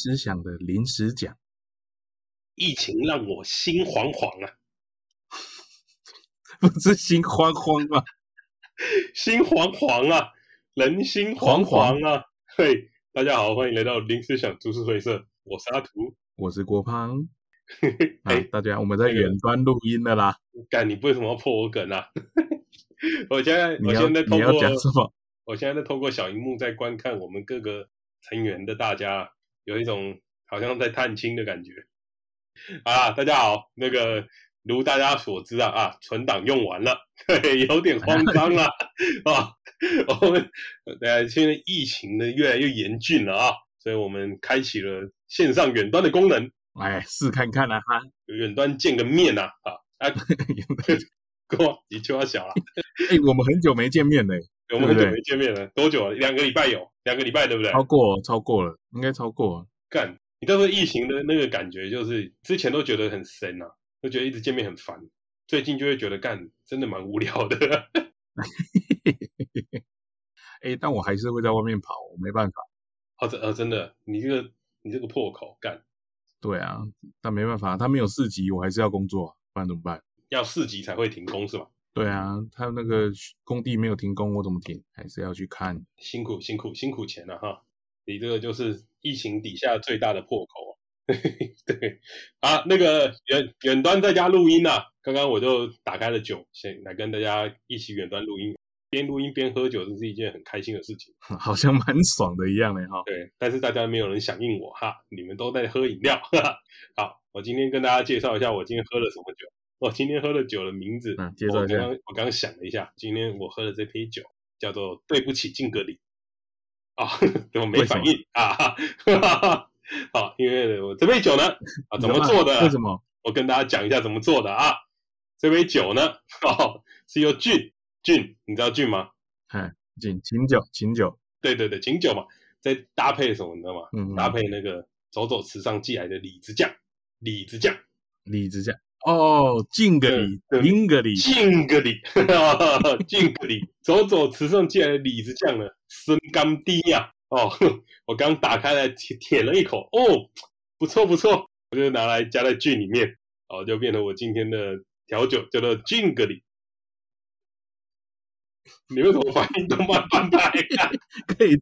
临时想的临时讲，疫情让我心惶惶啊，不是心慌慌吗？心惶惶啊，人心惶惶啊！嘿，大家好，欢迎来到临时想株式会社，我是阿图，我是郭胖。哎，大家，我们在远端录音的啦。干，你为什么要破我梗啊？我现在，我现在你要讲什么？我现在在透过小荧幕在观看我们各个成员的大家，有一种好像在探亲的感觉。啊，大家好，那个如大家所知啊啊，存档用完了，对，有点慌张啊啊。我们呃，现在疫情呢越来越严峻了啊，所以我们开启了线上远端的功能。哎，试看看啊，哈，远端见个面呐，啊啊，哥，你就要小了。哎，我们很久没见面嘞。我们很久没见面了，多久了？两个礼拜有，两个礼拜对不对？超过，超过了，应该超过了。干，你到时候疫情的那个感觉，就是之前都觉得很神呐，都觉得一直见面很烦，最近就会觉得干，真的蛮无聊的。哎，但我还是会在外面跑，我没办法。哦，真呃，真的，你这个你这个破口干。对啊，但没办法，他没有四级，我还是要工作，不然怎么办？要四级才会停工是吧？对啊，他那个工地没有停工，我怎么停？还是要去看。辛苦辛苦辛苦钱了哈！你这个就是疫情底下最大的破口。对啊，那个远远端在家录音啊，刚刚我就打开了酒，先来跟大家一起远端录音，边录音边喝酒，这是一件很开心的事情，好像蛮爽的一样嘞哈。对，但是大家没有人响应我哈，你们都在喝饮料。哈哈好，我今天跟大家介绍一下我今天喝了什么酒。我今天喝的酒的名字，嗯，介绍一下。我刚刚我刚刚想了一下，今天我喝的这杯酒叫做“对不起，敬个礼”。啊，怎么没反应啊？哈哈，好，因为我这杯酒呢，啊，怎么做的？为什么？我跟大家讲一下怎么做的啊。这杯酒呢，哦，是由菌菌，你知道菌吗？哎，菌，琴酒，琴酒。对对对，琴酒嘛，再搭配什么，你知道吗？嗯，搭配那个走走池上寄来的李子酱，李子酱，李子酱。哦，敬个礼，敬个礼，敬个礼，敬个礼，走走池上寄来的李子酱呢，深甘低呀。哦，我刚打开来舔了一口，哦，不错不错，我就拿来加在菌里面，哦，就变成我今天的调酒，叫做敬个礼。你为什么反应都慢半拍？可以，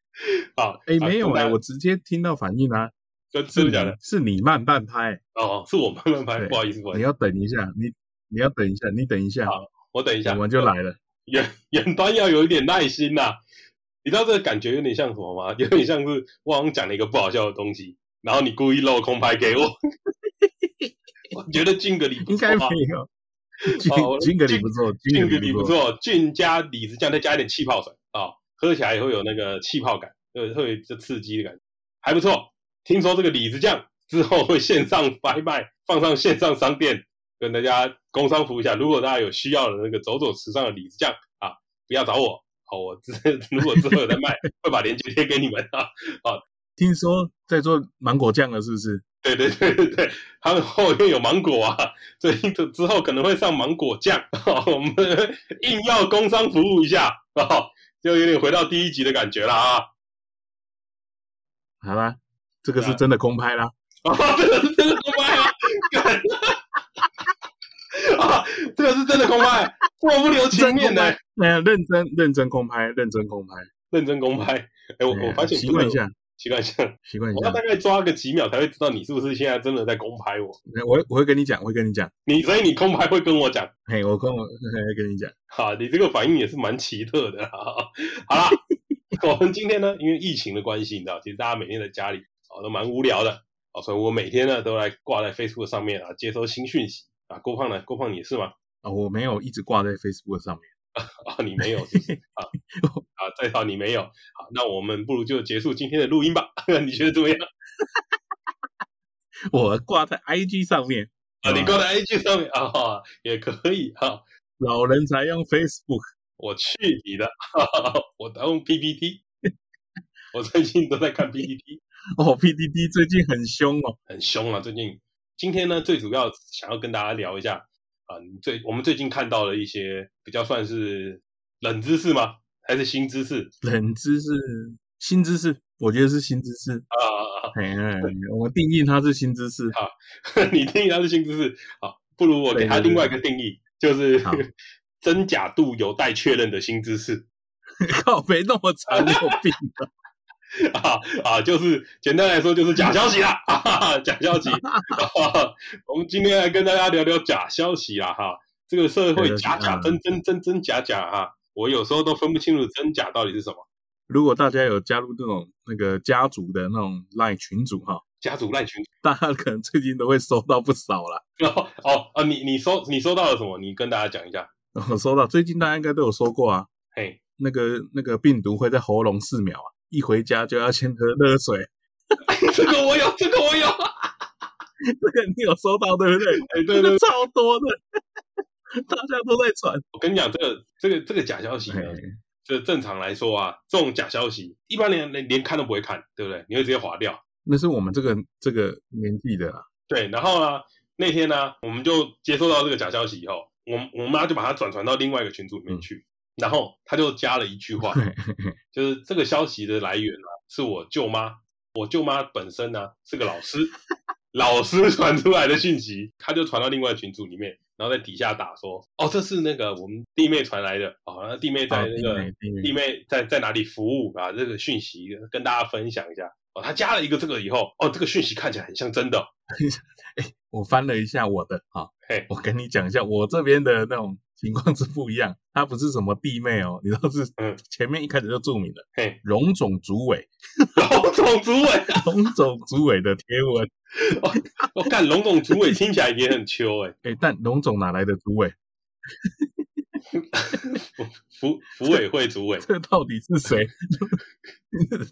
好，哎，没有哎，我直接听到反应啊。真真的假的？是你慢半拍哦，是我慢半拍，不好意思，不好意思。你要等一下，你你要等一下，你等一下。好，我等一下，我们就来了。远远端要有一点耐心呐，你知道这个感觉有点像什么吗？有点像是我好像讲了一个不好笑的东西，然后你故意漏空拍给我。我觉得敬个礼应该没有。敬敬个礼不错，敬个礼不错，菌加李子酱再加一点气泡水啊，喝起来也会有那个气泡感，会会这刺激的感觉，还不错。听说这个李子酱之后会线上拍卖，放上线上商店，跟大家工商服务一下。如果大家有需要的那个走走池上的李子酱啊，不要找我，好，我之 如果之后有在卖，会把链接贴给你们啊。好，听说在做芒果酱了，是不是？对对对对对，他们后面有芒果啊，所以之后可能会上芒果酱。我们硬要工商服务一下啊，就有点回到第一集的感觉了啊。好吧。这个是真的空拍啦！啊，这个是真的空拍啊！啊，这个是真的空拍，我不留情面的。没有认真认真空拍，认真空拍，认真空拍。哎，我我发现习惯一下，习惯一下，习惯一下。我要大概抓个几秒才会知道你是不是现在真的在空拍我。我我会跟你讲，我会跟你讲。你所以你空拍会跟我讲。嘿，我跟我会跟你讲。好，你这个反应也是蛮奇特的。好啦，我们今天呢，因为疫情的关系，你知道，其实大家每天在家里。都蛮无聊的啊，所以我每天呢都来挂在 Facebook 上面啊，接收新讯息啊。郭胖呢？郭胖你也是吗？啊，我没有一直挂在 Facebook 上面 啊，你没有是不是啊？啊，再好你没有，好，那我们不如就结束今天的录音吧？你觉得怎么样？我挂在 IG 上面啊，你挂在 IG 上面啊，也可以哈。老人才用 Facebook，我去你的，我都用 PPT，我最近都在看 PPT。哦，PDD 最近很凶哦，很凶啊！最近，今天呢，最主要想要跟大家聊一下啊，最我们最近看到了一些比较算是冷知识吗？还是新知识？冷知识、新知识，我觉得是新知识啊。嘿嘿我定义它是新知识。啊，你定义它是新知识。好，不如我给它另外一个定义，对对对就是 真假度有待确认的新知识。靠，没那么长，有病啊 啊啊！就是简单来说，就是假消息啦，啊、假消息、啊。我们今天来跟大家聊聊假消息啦，哈。这个社会假假真真真真假假哈，我有时候都分不清楚真假到底是什么。如果大家有加入这种那个家族的那种赖群组哈，家族赖群，大家可能最近都会收到不少了。哦哦啊，你你收你收到了什么？你跟大家讲一下。我收到，最近大家应该都有收过啊。嘿，那个那个病毒会在喉咙四秒啊，一回家就要先喝热水。这个我有，这个我有，这个你有收到对不对？哎，对对，超多的。大家都在传，我跟你讲，这个这个这个假消息呢，这正常来说啊，这种假消息，一般人连连看都不会看，对不对？你会直接划掉。那是我们这个这个年纪的啦。对，然后呢，那天呢，我们就接收到这个假消息以后，我我妈就把它转传到另外一个群组里面去，嗯、然后他就加了一句话，就是这个消息的来源啊，是我舅妈，我舅妈本身呢是个老师，老师传出来的讯息，他就传到另外群组里面。然后在底下打说，哦，这是那个我们弟妹传来的，哦，那弟妹在那个、哦、弟妹，在在哪里服务啊？这个讯息跟大家分享一下。哦，他加了一个这个以后，哦，这个讯息看起来很像真的。哎，我翻了一下我的，哈、哦，嘿，我跟你讲一下，我这边的那种情况是不一样，他不是什么弟妹哦，你知道是，嗯，前面一开始就注明了，嘿，荣总主委，荣总主委，荣总主委的贴文。我看龙总主委听起来也很秋 哎、欸欸、但龙总哪来的主委？福福委会主委，这到底是谁？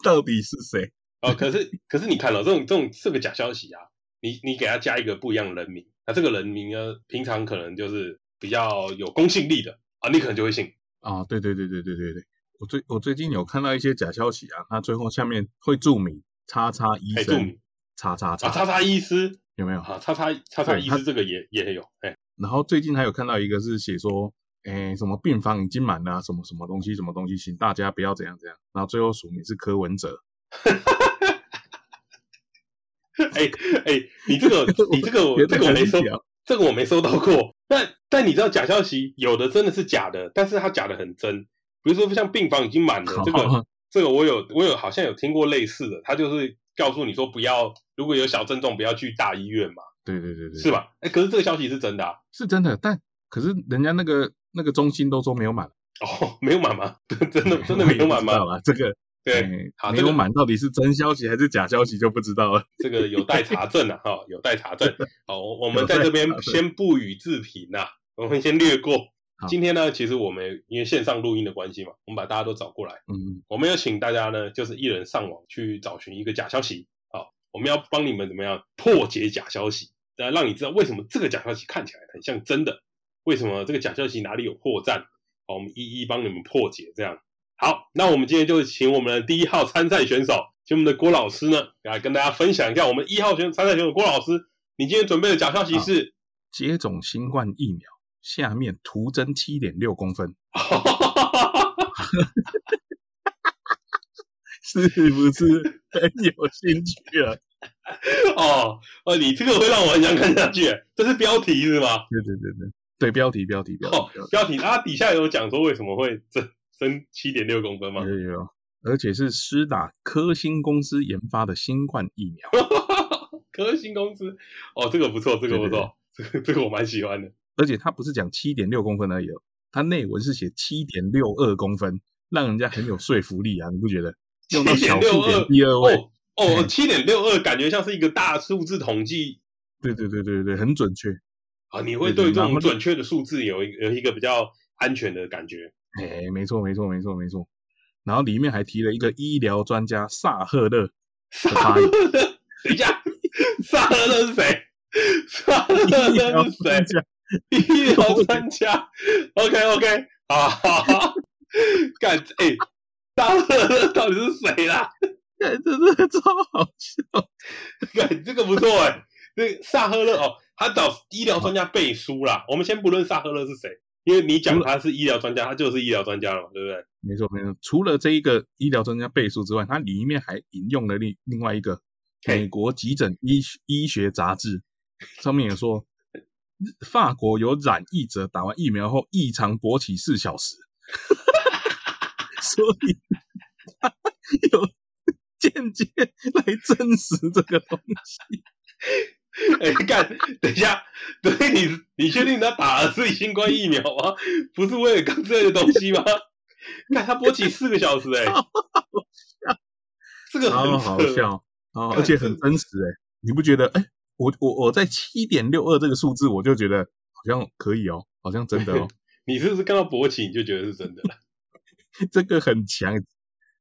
到底是谁？哦，可是可是你看了、哦、这种这种这个假消息啊，你你给他加一个不一样的人名，那这个人名呢，平常可能就是比较有公信力的啊，你可能就会信啊。对对对对对对对，我最我最近有看到一些假消息啊，那最后下面会注明叉叉医生。叉叉叉叉叉医师有没有？啊，叉叉叉叉医师这个也也有哎。然后最近还有看到一个是写说，哎，什么病房已经满了，什么什么东西，什么东西，请大家不要怎样怎样。然后最后署名是柯文哲。哎哎，你这个你这个 这个我没收，这个我没收到过。但但你知道假消息有的真的是假的，但是它假的很真。比如说像病房已经满了，这个这个我有我有好像有听过类似的，他就是。告诉你说不要，如果有小症状，不要去大医院嘛。对对对对，是吧？哎，可是这个消息是真的啊，是真的。但可是人家那个那个中心都说没有满哦，没有满吗？真的真的没有满吗？啊，这个对，好，没有满到底是真消息还是假消息就不知道了。这个有待查证啊，哈，有待查证。好，我们在这边先不予置评呐，我们先略过。今天呢，其实我们因为线上录音的关系嘛，我们把大家都找过来。嗯，我们要请大家呢，就是一人上网去找寻一个假消息。好，我们要帮你们怎么样破解假消息，来让你知道为什么这个假消息看起来很像真的，为什么这个假消息哪里有破绽。好，我们一一帮你们破解。这样好，那我们今天就请我们的第一号参赛选手，请我们的郭老师呢，来跟大家分享一下我们一号选参赛选手郭老师，你今天准备的假消息是接种新冠疫苗。下面徒增七点六公分，是不是很有兴趣啊？哦哦，你这个会让我很想看下去。这是标题是吗？对对对对，对标题标题标题、哦、标题啊，底下有讲说为什么会增增七点六公分吗？有有，而且是施打科兴公司研发的新冠疫苗。科兴公司哦，这个不错，这个不错，这个这个我蛮喜欢的。而且他不是讲七点六公分而已哦，他内文是写七点六二公分，让人家很有说服力啊！你不觉得？用到小数点第二位哦，七点六二感觉像是一个大数字统计。对对对对对，很准确啊！你会对这种准确的数字有一有一个比较安全的感觉。哎，没错没错没错没错。然后里面还提了一个医疗专家萨赫勒。萨赫勒，等一下，萨赫勒是谁？萨赫勒是谁？医疗 专家，OK OK，好好好，干哎，大乐到底是谁啦？干，真的超好笑，干这个不错哎，那萨赫勒哦，他找医疗专家背书啦。我们先不论萨赫勒是谁，因为你讲他是医疗专家，他就是医疗专家了嘛，对不对？没错没错，除了这一个医疗专家背书之外，它里面还引用了另另外一个美国急诊医医学杂志上面也说，法国有染疫者打完疫苗后异常勃起四小时，所以他 有间接来证实这个东西。哎，干，等一下，对，你你确定他打的是新冠疫苗吗？不是为了刚这个东西吗？看他勃起四个小时，欸，哎，这个很好笑啊，而且很真实，欸，哎，你不觉得？哎，我我我在七点六二这个数字，我就觉得好像可以哦，好像真的哦。你是不是看到勃起你就觉得是真的了？这个很强，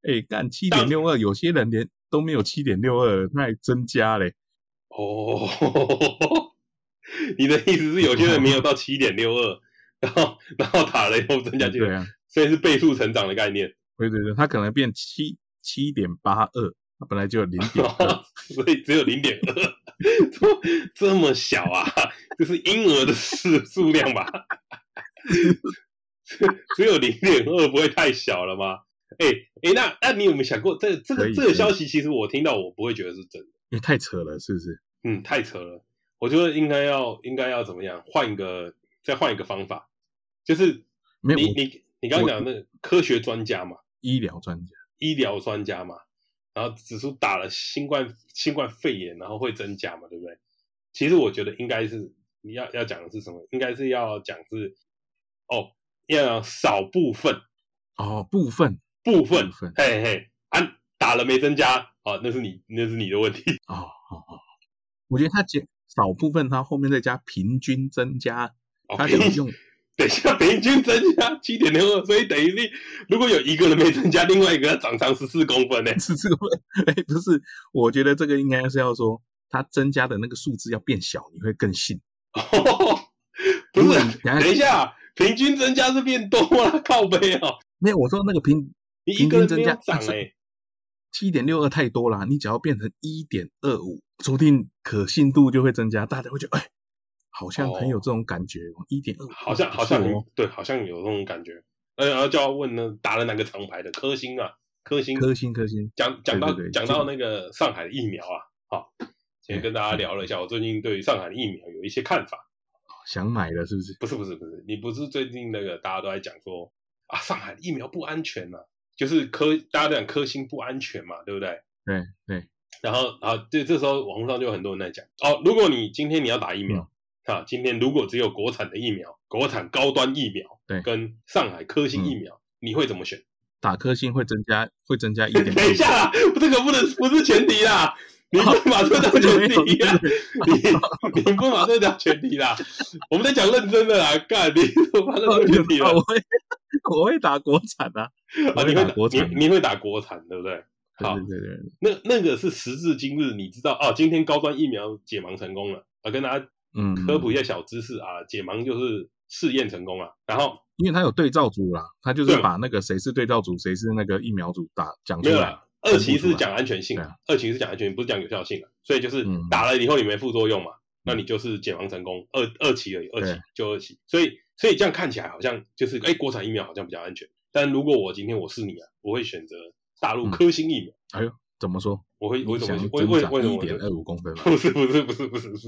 哎，干七点六二，有些人连都没有七点六二，那还增加嘞。哦，你的意思是有些人没有到七点六二，然后然后打了以后增加进来，啊、所以是倍数成长的概念。对对对，它可能变七七点八二，它本来就有零点二，所以只有零点二，这么小啊？这是婴儿的数数量吧？只有零点二，不会太小了吗？哎哎，那那你有没有想过，这这个这个消息，其实我听到我不会觉得是真的。也、欸、太扯了，是不是？嗯，太扯了。我觉得应该要，应该要怎么样？换一个，再换一个方法。就是你你你你刚刚讲的那个科学专家嘛，医疗专家，医疗专家嘛，然后指出打了新冠新冠肺炎，然后会增加嘛，对不对？其实我觉得应该是你要要讲的是什么？应该是要讲是哦，要少部分哦，部分部分，部分嘿嘿，啊、打了没增加。啊，那是你，那是你的问题啊！好好，我觉得他减少部分，他后面再加平均增加，他就用等一下平均增加七点六二，所以等于是如果有一个人没增加，另外一个要长长十四公分呢？十四公分？哎，不是，我觉得这个应该是要说，他增加的那个数字要变小，你会更信。哦，不是，等一下，平均增加是变多了，靠背哦。没有，我说那个平你一个人增加涨哎。七点六二太多了，你只要变成一点二五，说不定可信度就会增加，大家会觉得哎，好像很有这种感觉。一点二五，好像好像对，好像有这种感觉。呃，然后就要问呢，打了哪个厂牌的？科兴啊，科兴，科兴，科兴。讲讲到讲到那个上海的疫苗啊，好，先跟大家聊了一下，我最近对于上海的疫苗有一些看法。想买了是不是？不是不是不是，你不是最近那个大家都在讲说啊，上海的疫苗不安全啊。就是科，大家都讲科兴不安全嘛，对不对？对对。然后，然后这这时候网络上就有很多人在讲哦，如果你今天你要打疫苗，嗯、啊，今天如果只有国产的疫苗，国产高端疫苗，对，跟上海科兴疫苗，嗯、你会怎么选？打科兴会增加，会增加一点。等一下啦，这个不能不是前提啦，你不把这当前提啦，你你不把这当前提啦，我们在讲认真的啦，干你不把这当前提啦。我会打国产啊，啊，你会打国产，你你会打国产，对不对？好，对对对，那那个是时至今日，你知道哦，今天高端疫苗解盲成功了啊，跟大家嗯科普一下小知识啊，解盲就是试验成功了，然后因为他有对照组啦，他就是把那个谁是对照组，谁是那个疫苗组打讲出来，二期是讲安全性，啊二期是讲安全性，不是讲有效性啊，所以就是打了以后你没副作用嘛，那你就是解防成功，二二期而已，二期就二期，所以。所以这样看起来好像就是，哎，国产疫苗好像比较安全。但如果我今天我是你啊，我会选择大陆科兴疫苗。哎呦，怎么说？我会，我怎么？为为为什么？一点二五公分？不是不是不是不是不是。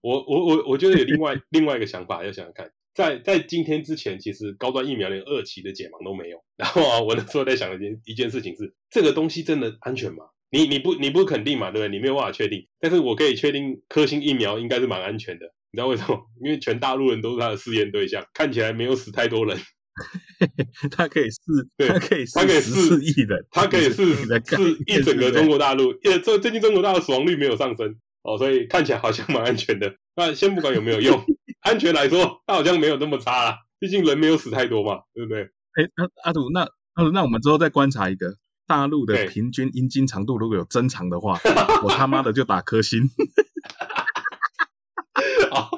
我我我我觉得有另外 另外一个想法，要想想看，在在今天之前，其实高端疫苗连二期的解盲都没有。然后啊，我那时候在想一件一件事情是，这个东西真的安全吗？你你不你不肯定嘛，对不对？你没有办法确定。但是我可以确定，科兴疫苗应该是蛮安全的。你知道为什么？因为全大陆人都是他的试验对象，看起来没有死太多人。他可以试，对，他可以试，他可以试亿人，他可以试试一整个中国大陆。因为最最近中国大陆死亡率没有上升哦，所以看起来好像蛮安全的。那先不管有没有用，安全来说，它好像没有那么差啦。毕竟人没有死太多嘛，对不对？哎，阿阿土，那阿土，那我们之后再观察一个大陆的平均阴茎长度，如果有增长的话，我他妈的就打颗星。啊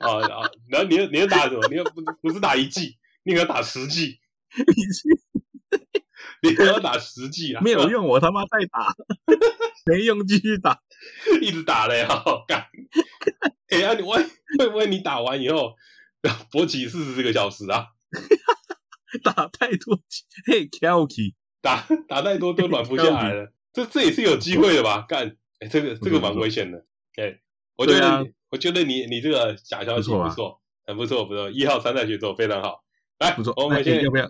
啊啊！然后你要你要打什么？你要不不是打一剂，你要打十剂，你去，你要打十剂啊？没有用，我他妈再打，没用，继续打，一直打嘞，好干！哎呀，你万会不会你打完以后勃起四十个小时啊？打太多，嘿，，Kelky，，打打太多都软不下来了。这这也是有机会的吧？干，哎，这个这个蛮危险的。哎，我觉得我觉得你你这个假消息不错，很不错，不错。一号参赛选手非常好，来，不错。我们先要不要？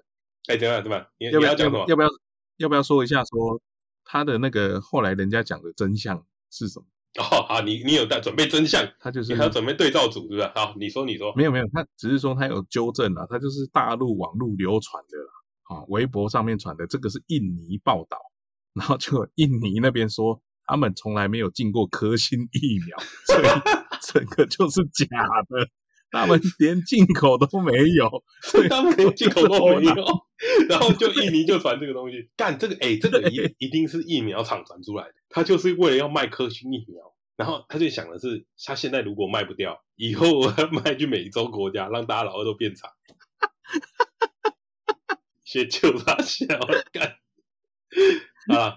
哎，怎么样？怎么样？你要不要讲什么？要不要要不要说一下说他的那个后来人家讲的真相是什么？哦，好，你你有在准备真相，他就是他准备对照组，是不是？好，你说你说，没有没有，他只是说他有纠正了，他就是大陆网络流传的啦，啊，微博上面传的，这个是印尼报道，然后就印尼那边说他们从来没有进过科兴疫苗，所以 整个就是假的。他们连进口都没有，所以他们连进口都没有，然后就印尼就传这个东西，干这个哎，这个一一定是疫苗厂传出来的，他就是为了要卖科兴疫苗，然后他就想的是，他现在如果卖不掉，以后我要卖去美洲国家，让大家老二都变长，先救他笑干啊！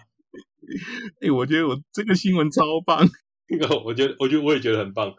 哎，我觉得我这个新闻超棒，那个我觉得，我觉得我也觉得很棒。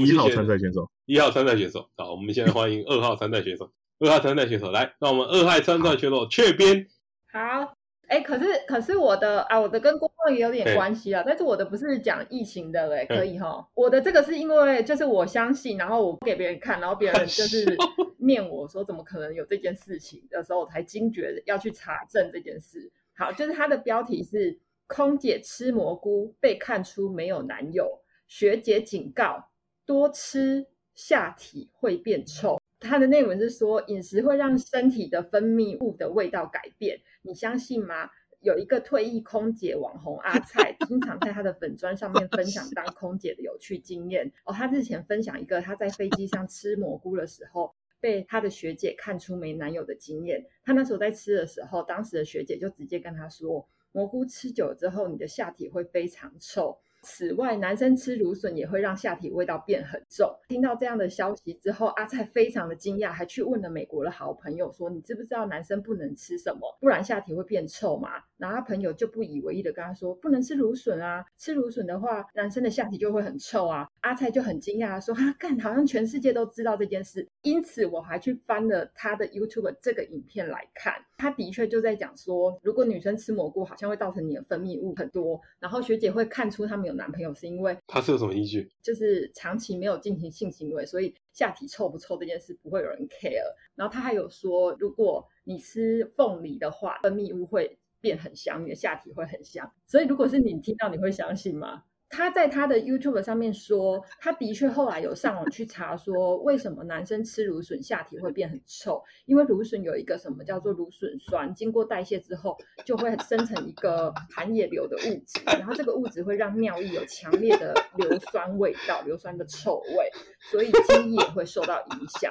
一号参赛选手，一号参赛选手，好，我们现在欢迎 二号参赛选手，二号参赛选手来，那我们二号参赛选手雀边，好，哎，可是可是我的啊，我的跟工作也有点关系啊，但是我的不是讲疫情的，哎，可以哈，我的这个是因为就是我相信，然后我给别人看，然后别人就是 念我说怎么可能有这件事情的时候，我才惊觉要去查证这件事。好，就是它的标题是空姐吃蘑菇被看出没有男友，学姐警告。多吃下体会变臭，它的内文是说饮食会让身体的分泌物的味道改变，你相信吗？有一个退役空姐网红阿蔡，经常在他的粉专上面分享当空姐的有趣经验哦。他之前分享一个他在飞机上吃蘑菇的时候，被他的学姐看出没男友的经验。他那时候在吃的时候，当时的学姐就直接跟他说，蘑菇吃久了之后，你的下体会非常臭。此外，男生吃芦笋也会让下体味道变很重。听到这样的消息之后，阿菜非常的惊讶，还去问了美国的好朋友说：“你知不知道男生不能吃什么，不然下体会变臭嘛？”然后他朋友就不以为意的跟他说：“不能吃芦笋啊，吃芦笋的话，男生的下体就会很臭啊。”阿蔡就很惊讶说：“哈，干，好像全世界都知道这件事。”因此，我还去翻了他的 YouTube 这个影片来看，他的确就在讲说，如果女生吃蘑菇，好像会造成你的分泌物很多，然后学姐会看出他们有。男朋友是因为他是有什么依据？就是长期没有进行性行为，所以下体臭不臭这件事不会有人 care。然后他还有说，如果你吃凤梨的话，分泌物会变很香，你的下体会很香。所以如果是你听到，你会相信吗？他在他的 YouTube 上面说，他的确后来有上网去查，说为什么男生吃芦笋下体会变很臭？因为芦笋有一个什么叫做芦笋酸，经过代谢之后就会生成一个含液硫的物质，然后这个物质会让尿液有强烈的硫酸味道，硫酸的臭味，所以精液也会受到影响。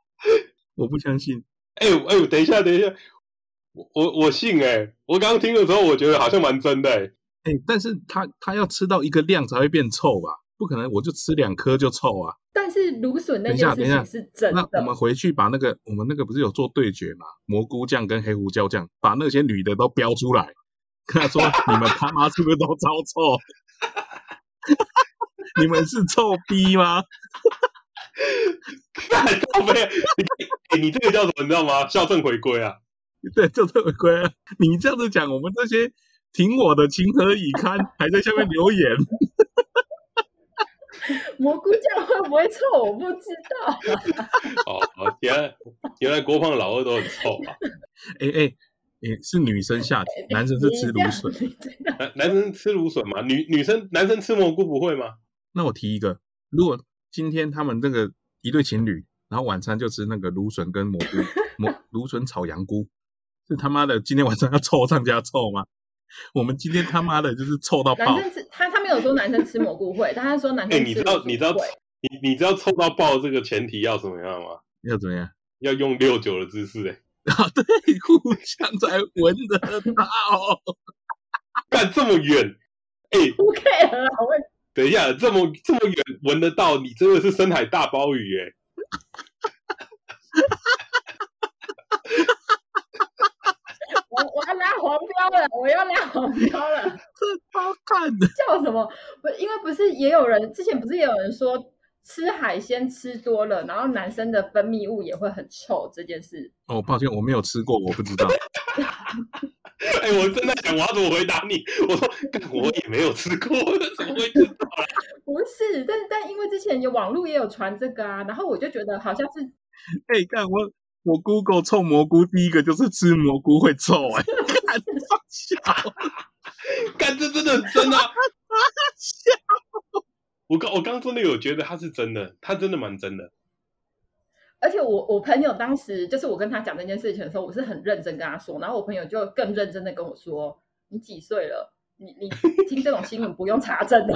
我不相信。哎呦哎呦，等一下等一下，我我我信哎、欸，我刚刚听的时候我觉得好像蛮真的哎、欸。哎、欸，但是他他要吃到一个量才会变臭吧？不可能，我就吃两颗就臭啊！但是芦笋那件事情是真的。那我们回去把那个我们那个不是有做对决嘛？蘑菇酱跟黑胡椒酱，把那些女的都标出来，跟他说：你们他妈是不是都超臭？你们是臭逼吗？太过分！你你这个叫什么？你知道吗？校正回归啊！对，校正回归啊！你这样子讲，我们这些。挺我的情何以堪？还在下面留言。蘑菇酱会不会臭？我不知道。哦，原来原来郭胖老二都很臭啊！哎哎哎，是女生下体，男生是吃芦笋。男男生吃芦笋吗？女女生男生吃蘑菇不会吗？那我提一个，如果今天他们这个一对情侣，然后晚餐就吃那个芦笋跟蘑菇，蘑芦笋炒羊菇，是他妈的今天晚上要臭上加臭吗？我们今天他妈的就是臭到爆！男生吃他他没有说男生吃蘑菇会，但他说男生吃。哎、欸，你知道你知道你你知道臭到爆这个前提要怎么样吗？要怎么样？要用六九的姿势哎、欸！啊，对，互相才闻得到。干这么远？哎、欸、，OK 了，我问。等一下，这么这么远闻得到，你真的是深海大鲍鱼哎、欸！我要拉黄标了！我要拉黄标了！这超看的叫什么？不，因为不是也有人之前不是也有人说吃海鲜吃多了，然后男生的分泌物也会很臭这件事。哦，抱歉，我没有吃过，我不知道。哎、哎，我正在想我要怎么回答你。我说，我也没有吃过，怎么会知道？不是，但但因为之前有网络也有传这个啊，然后我就觉得好像是。哎，看我我 Google 臭蘑菇，第一个就是吃蘑菇会臭哎，看放笑，看这真的很真的，笑。我刚我刚真的有觉得他是真的，他真的蛮真的。而且我我朋友当时就是我跟他讲这件事情的时候，我是很认真跟他说，然后我朋友就更认真的跟我说：“你几岁了？你你听这种新闻不用查证的。”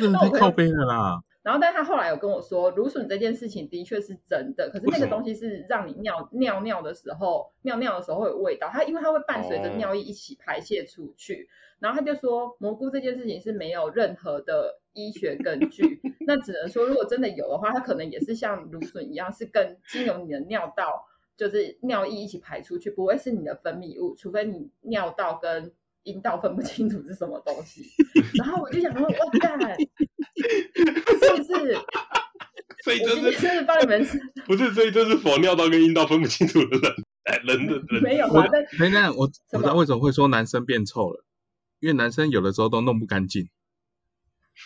真的太靠背了啦。然后，但是他后来有跟我说，芦笋这件事情的确是真的，可是那个东西是让你尿尿尿的时候，尿尿的时候会有味道，它因为它会伴随着尿液一起排泄出去。然后他就说，蘑菇这件事情是没有任何的医学根据，那只能说如果真的有的话，它可能也是像芦笋一样，是跟经由你的尿道，就是尿液一起排出去，不会是你的分泌物，除非你尿道跟阴道分不清楚是什么东西。然后我就想说，我 干！是 不是？所以就是真的帮你们不是，所以这是否尿道跟阴道分不清楚的人，哎，人的人没有啊？那那我我知道为什么会说男生变臭了，因为男生有的时候都弄不干净，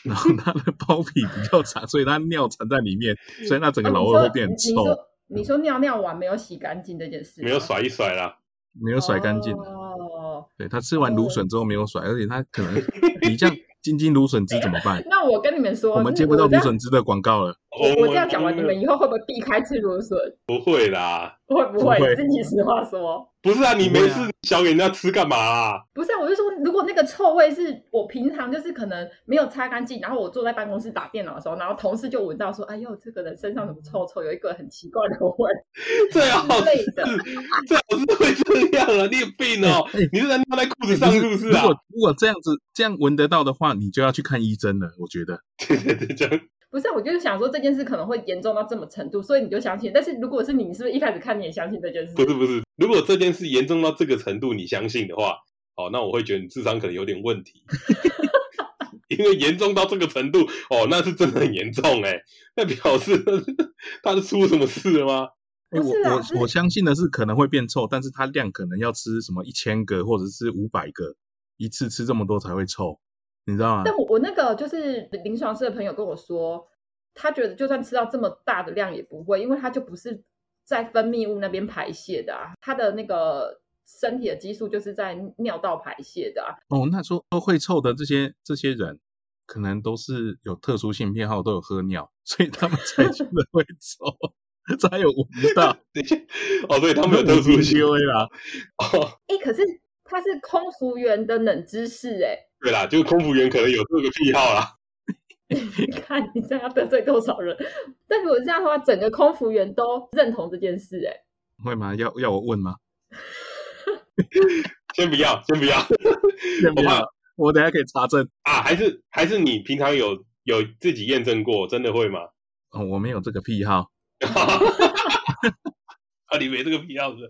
然后他的包皮比较长，所以他尿藏在里面，所以他整个老二会变臭。你说你说尿尿完没有洗干净这件事，没有甩一甩啦，没有甩干净。哦，对，他吃完芦笋之后没有甩，而且他可能 你这样。金金芦笋汁怎么办？那我跟你们说，我们接不到芦笋汁的广告了。我我这样讲完，你们以后会不会避开吃芦笋？不会啦，会不会？自己实话说。不是啊，你没事想给人家吃干嘛啊？不是啊，我就说，如果那个臭味是我平常就是可能没有擦干净，然后我坐在办公室打电脑的时候，然后同事就闻到说：“哎呦，这个人身上怎么臭臭？有一个很奇怪的味。”最好是最好是会这样啊！你有病哦！你是在尿在裤子上是不是啊？如果如果这样子这样闻得到的话，你就要去看医生了。我觉得，对对对，这样。不是，我就是想说这件事可能会严重到这么程度，所以你就相信。但是如果是你，你是不是一开始看你也相信这件事？不是不是，如果这件事严重到这个程度，你相信的话，哦，那我会觉得你智商可能有点问题。因为严重到这个程度，哦，那是真的很严重哎，那表示他是出什么事了吗？我我我相信的是可能会变臭，但是它量可能要吃什么一千个或者是五百个，一次吃这么多才会臭。你知道吗？但我我那个就是临床室的朋友跟我说，他觉得就算吃到这么大的量也不会，因为他就不是在分泌物那边排泄的啊，他的那个身体的激素就是在尿道排泄的啊。哦，那说都会臭的这些这些人，可能都是有特殊性偏好，都有喝尿，所以他们才觉得会臭，才有闻 到。哦，对，他们有特殊性啦。哦，哎、欸，可是他是空服员的冷知识哎、欸。对啦，就是空服员可能有这个癖好啦。你 看你这样要得罪多少人？但如果这样的话，整个空服员都认同这件事，哎，会吗？要要我问吗？先不要，先不要，先不要。我等下可以查证啊，还是还是你平常有有自己验证过，真的会吗？哦，我没有这个癖好。啊，你没这个癖好是？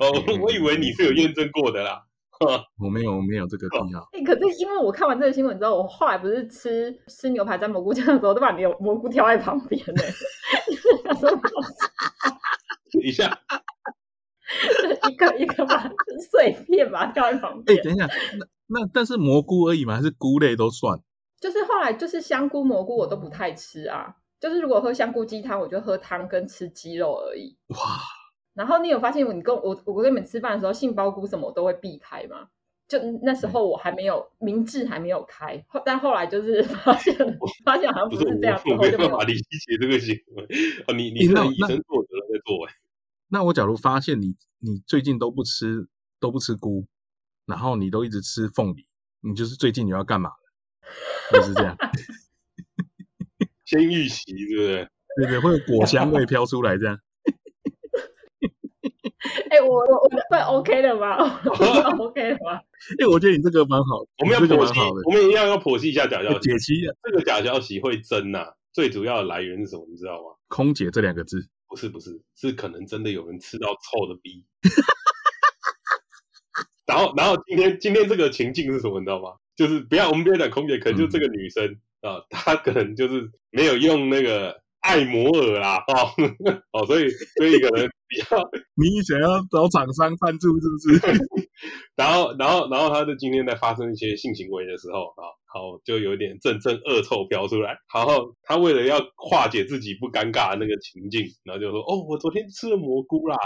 哦，我以为你是有验证过的啦。我没有，我没有这个癖好。哎、欸，可是因为我看完这个新闻之后，我后来不是吃吃牛排沾蘑菇酱的时候，都把牛蘑菇挑在旁边呢。等一下，一个一个把碎片把它挑在旁边。哎、欸，等一下，那那但是蘑菇而已嘛，还是菇类都算？就是后来就是香菇、蘑菇我都不太吃啊。就是如果喝香菇鸡汤，我就喝汤跟吃鸡肉而已。哇！然后你有发现我，你跟我我跟你们吃饭的时候，杏鲍菇什么都会避开吗？就那时候我还没有明智还没有开，但后来就是 发现发现好像不是这样，我没办法理解这个行为。哦，你你是医生做的在做哎。那我假如发现你你最近都不吃都不吃菇，然后你都一直吃凤梨，你就是最近你要干嘛了？就是这样。先预习，对不对？对对，会有果香味飘出来这样。哎、欸，我我我会 OK 的吗？OK 的吗？哎、欸，我觉得你这个蛮好，我们要剖析，我们一样要剖析一下假消息，解析这个假消息会真呐、啊，最主要的来源是什么？你知道吗？空姐这两个字，不是不是，是可能真的有人吃到臭的逼。然后然后今天今天这个情境是什么？你知道吗？就是不要我们不要讲空姐，可能就这个女生啊、她可能就是没有用那个。爱摩尔啦，哦，哦，所以所以可能比较，你想要找厂商赞助是不是？然后，然后，然后他就今天在发生一些性行为的时候啊，好，就有点阵阵恶臭飘出来。然后他为了要化解自己不尴尬的那个情境，然后就说：“哦，我昨天吃了蘑菇啦。”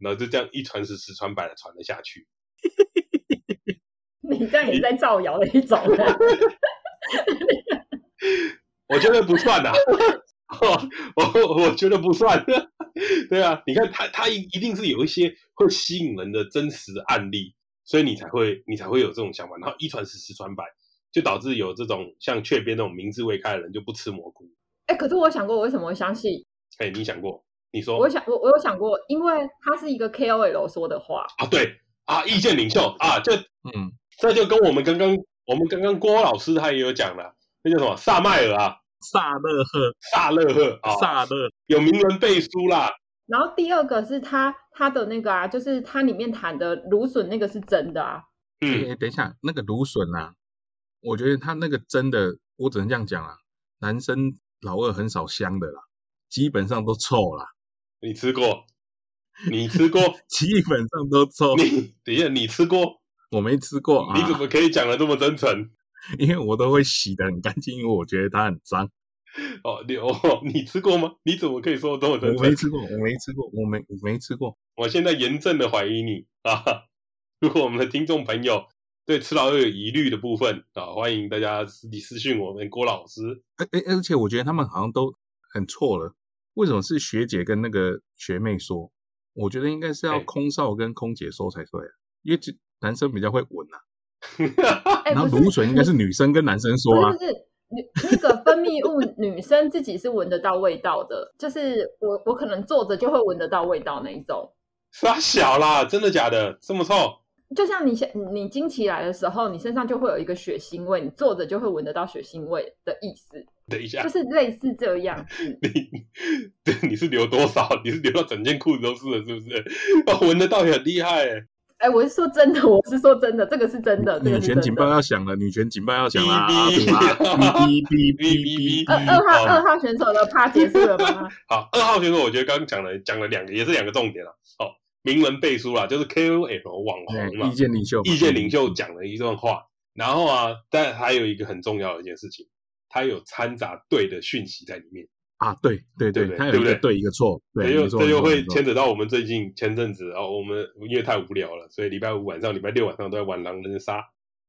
然后就这样一传十，十传百的传了下去。你这样也在造谣的一种。我觉得不算啊。我我觉得不算，对啊，你看他他一一定是有一些会吸引人的真实案例，所以你才会你才会有这种想法，然后一传十，十传百，就导致有这种像雀边那种明智未开的人就不吃蘑菇。哎，可是我想过，我为什么会相信？哎，你想过？你说？我想我我有想过，因为他是一个 KOL 说的话啊，对啊，意见领袖啊，就嗯，这就跟我们刚刚我们刚刚郭老师他也有讲了，那叫什么萨麦尔啊。萨勒赫，萨勒赫，萨勒有名人背书啦。然后第二个是他他的那个啊，就是它里面谈的芦笋那个是真的啊。嗯、欸，等一下，那个芦笋啊，我觉得他那个真的，我只能这样讲啊，男生老二很少香的啦，基本上都臭啦。你吃过？你吃过？基本上都臭。你等一下，你吃过？我没吃过。你怎么可以讲的这么真诚？因为我都会洗得很干净，因为我觉得它很脏。哦，你哦，你吃过吗？你怎么可以说都我没吃过，我没吃过，我没我没吃过。我现在严正的怀疑你啊！如果我们的听众朋友对吃老二有疑虑的部分啊，欢迎大家私底私信我们郭老师。哎哎，而且我觉得他们好像都很错了。为什么是学姐跟那个学妹说？我觉得应该是要空少跟空姐说才对，因为这男生比较会闻呐。然后芦笋应该是女生跟男生说啊，就是女那个分泌物，女生自己是闻得到味道的，就是我我可能坐着就会闻得到味道那一种。杀小啦，真的假的？这么臭？就像你先你经期来的时候，你身上就会有一个血腥味，你坐着就会闻得到血腥味的意思。等一下，就是类似这样。你你是流多少？你是流到整件裤子都是了，是不是？哦，闻得到也很厉害哎。哎，我是说真的，我是说真的，这个是真的。女权警报要响了，女权警报要响了。哔哔哔哔哔。二号二号选手的趴结束了吗？好，二号选手，我觉得刚刚讲了讲了两个，也是两个重点了。哦，名人背书啦，就是 KOL 网红嘛，意见领袖，意见领袖讲了一段话。然后啊，但还有一个很重要的一件事情，他有掺杂对的讯息在里面。啊，对对对，他有一个对一个错，对又这又会牵扯到我们最近前阵子哦，我们因为太无聊了，所以礼拜五晚上、礼拜六晚上都在玩狼人杀，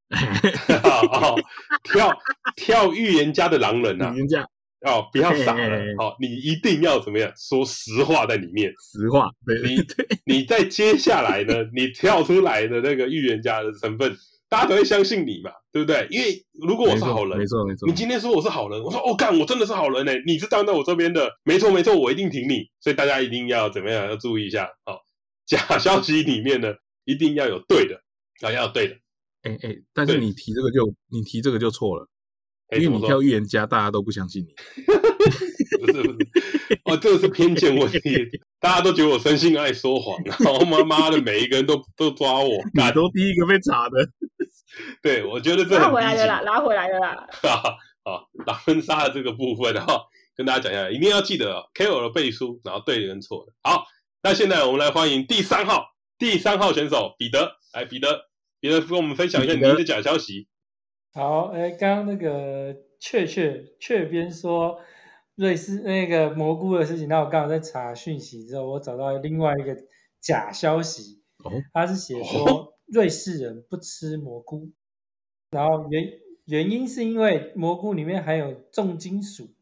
跳跳预言家的狼人啊，预言家。哦，不要傻了，哦，你一定要怎么样说实话在里面，实话，你你在接下来呢，你跳出来的那个预言家的成分。大家都会相信你嘛，对不对？因为如果我是好人，没错没错，你今天说我是好人，我说哦干，我真的是好人呢，你是站在我这边的，没错没错，我一定挺你。所以大家一定要怎么样？要注意一下，哦，假消息里面呢，一定要有对的，啊，要有对的。哎哎，但是你提这个就你提这个就错了，因为你挑预言家，大家都不相信你。不是不是，哦，这个是偏见问题。大家都觉得我生性爱说谎，然后妈妈的每一个人都都抓我，哪都第一个被查的。对，我觉得这拉回来了啦，拉回来了啦。好，狼人杀的这个部分，然后跟大家讲一下，一定要记得 KOL 的背书，然后对的跟错的。好，那现在我们来欢迎第三号，第三号选手彼得，来，彼得，彼得跟我们分享一下你的假消息。好，哎，刚刚那个雀雀雀边说。瑞士那个蘑菇的事情，那我刚好在查讯息之后，我找到另外一个假消息，他是写说瑞士人不吃蘑菇，然后原原因是因为蘑菇里面含有重金属，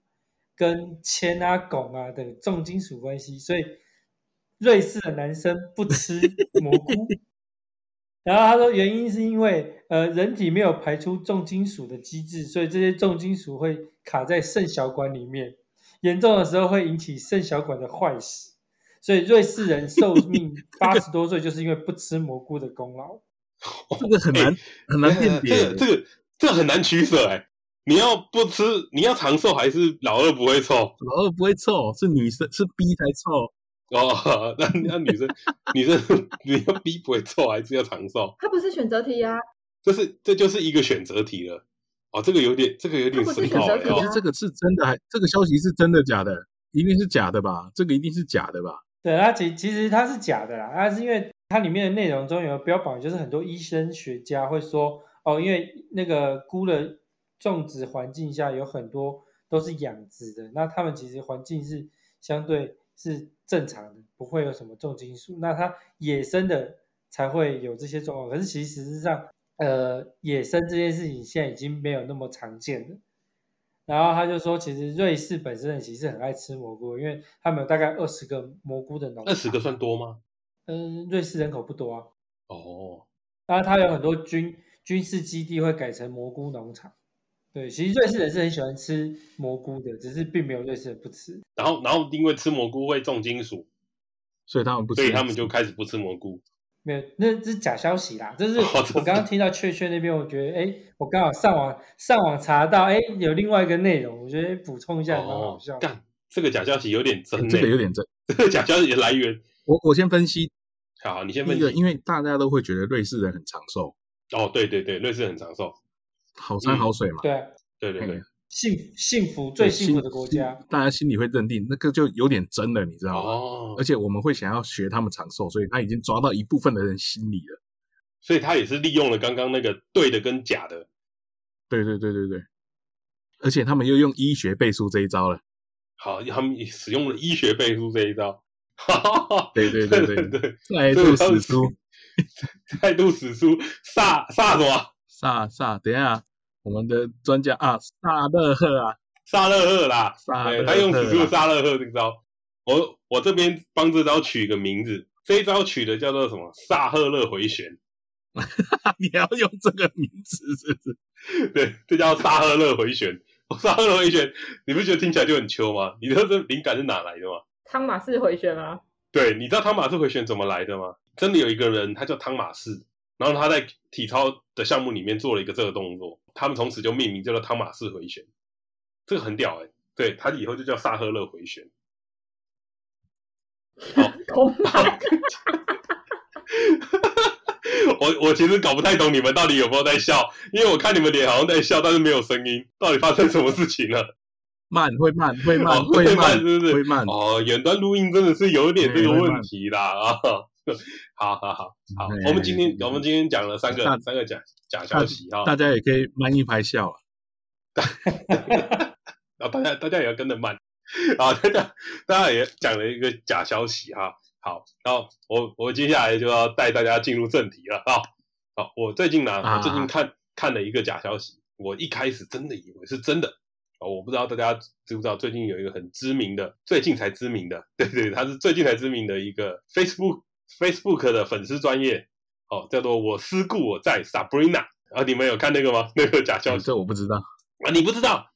跟铅啊、汞啊的重金属关系，所以瑞士的男生不吃蘑菇。然后他说原因是因为呃人体没有排出重金属的机制，所以这些重金属会卡在肾小管里面。严重的时候会引起肾小管的坏死，所以瑞士人寿命 八十多岁，就是因为不吃蘑菇的功劳。这个很难、欸、很难辨别、欸，这个这个这很难取舍哎。你要不吃，你要长寿还是老二不会臭？老二不会臭，是女生是 B 才臭。哦，那那女生 女生你要 B 不会臭，还是要长寿？它不是选择题啊，这是这就是一个选择题了。哦，这个有点，这个有点深奥。可是这个是真的还，还这个消息是真的假的？一定是假的吧？这个一定是假的吧？对，它其其实它是假的啦，它是因为它里面的内容中有标榜，就是很多医生学家会说，哦，因为那个菇的种植环境下有很多都是养殖的，那他们其实环境是相对是正常的，不会有什么重金属，那它野生的才会有这些状况。可是其实事实上，呃，野生这件事情现在已经没有那么常见了。然后他就说，其实瑞士本身其实很爱吃蘑菇，因为他们有大概二十个蘑菇的农。二十个算多吗？嗯，瑞士人口不多啊。哦。然后他有很多军军事基地会改成蘑菇农场。对，其实瑞士人是很喜欢吃蘑菇的，只是并没有瑞士人不吃。然后，然后因为吃蘑菇会重金属，所以他们不吃，所以他们就开始不吃蘑菇。没有，那这是假消息啦。就是我刚刚听到雀雀那边，我觉得，哎，我刚好上网上网查到，哎，有另外一个内容，我觉得补充一下，蛮好笑。干，这个假消息有点真，这个有点真。这个假消息的来源，我我先分析。好，你先分析。因为大家都会觉得瑞士人很长寿。哦，对对对，瑞士人很长寿，好山好水嘛。对对对对。幸幸福最幸福的国家，大家心里会认定那个就有点真了，你知道吗？哦。而且我们会想要学他们长寿，所以他已经抓到一部分的人心里了。所以他也是利用了刚刚那个对的跟假的。对对对对对。而且他们又用医学背书这一招了。好，他们使用了医学背书这一招。哈哈哈。对对对 对对。再度史书。再度史书。萨萨什么？萨萨，等一下。我们的专家啊，萨勒赫啊，萨勒赫啦，对，他用史书萨勒赫这个招，我我这边帮这招取一个名字，这一招取的叫做什么？萨赫勒回旋，你要用这个名字是不是？对，这叫萨赫勒回旋。萨赫勒回旋，你不觉得听起来就很秋吗？你知道这灵感是哪来的吗？汤马士回旋吗？对，你知道汤马士回旋怎么来的吗？真的有一个人，他叫汤马士。然后他在体操的项目里面做了一个这个动作，他们从此就命名叫做汤马士回旋，这个很屌哎、欸，对，他以后就叫萨赫勒回旋。好，我我其实搞不太懂你们到底有没有在笑，因为我看你们脸好像在笑，但是没有声音，到底发生什么事情了？慢，会慢，会慢，哦、会慢，是不是？会慢。哦，远端录音真的是有点这个问题啦啊。好好好好，我们今天我们今天讲了三个三个假假消息哈，大家也可以慢一拍笑啊，然 后大家大家也要跟着慢。啊，大家大家也讲了一个假消息哈，好，然后我我接下来就要带大家进入正题了啊，好，我最近呢，我最近看看了一个假消息，我一开始真的以为是真的。啊，我不知道大家知不知道，最近有一个很知名的，最近才知名的，对对，他是最近才知名的一个 Facebook。Facebook 的粉丝专业，哦，叫做我思故我在 Sabrina，啊，你们有看那个吗？那个假消息？这我不知道啊，你不知道？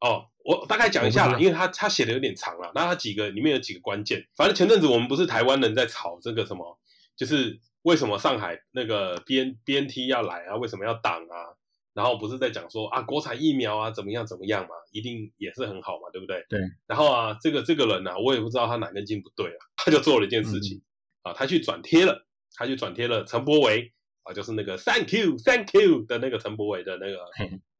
哦，我大概讲一下啦，因为他他写的有点长了，那他几个里面有几个关键，反正前阵子我们不是台湾人在吵这个什么，就是为什么上海那个 B B N T 要来啊？为什么要挡啊？然后不是在讲说啊，国产疫苗啊怎么样怎么样嘛，一定也是很好嘛，对不对？对。然后啊，这个这个人呢、啊，我也不知道他哪根筋不对啊，他就做了一件事情。嗯啊，他去转贴了，他去转贴了陈柏维啊，就是那个 Thank you Thank you 的那个陈柏维的那个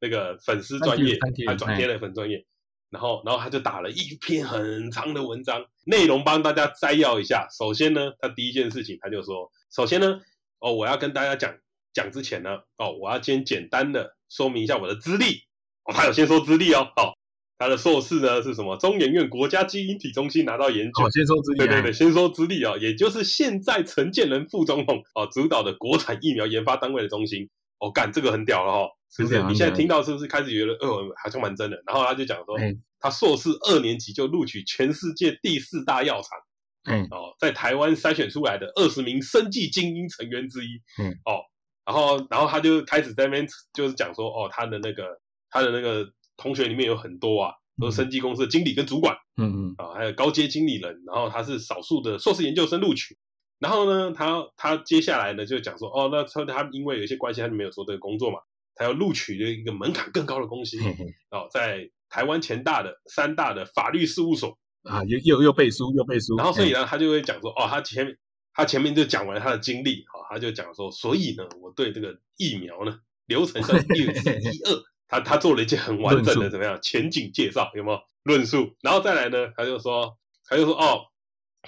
那个粉丝专业，他转贴了粉专业，然后然后他就打了一篇很长的文章，内容帮大家摘要一下。首先呢，他第一件事情他就说，首先呢，哦，我要跟大家讲讲之前呢，哦，我要先简单的说明一下我的资历。哦，他有先说资历哦，好。他的硕士呢是什么？中研院国家基因体中心拿到研究。哦，先说资历。对对对，先说资历啊，也就是现在陈建仁副总统啊主导的国产疫苗研发单位的中心。哦，干这个很屌了哈，是不是？你现在听到是不是开始觉得，呃，好像蛮真的？然后他就讲说，他硕士二年级就录取全世界第四大药厂，嗯，哦，在台湾筛选出来的二十名生技精英成员之一，嗯，哦，然后然后他就开始在那边就是讲说，哦，他的那个他的那个。同学里面有很多啊，都是生技公司的经理跟主管，嗯嗯，啊，还有高阶经理人，然后他是少数的硕士研究生录取，然后呢，他他接下来呢就讲说，哦，那他他因为有一些关系，他就没有做这个工作嘛，他要录取的一个门槛更高的公司，哦，在台湾前大的三大的法律事务所。啊，又又又背书又背书，然后所以呢，他就会讲说，哦，他前面他前面就讲完他的经历，哦，他就讲说，所以呢，我对这个疫苗呢流程上 一一二。他他做了一件很完整的怎么样前景介绍有没有论述？然后再来呢，他就说他就说哦，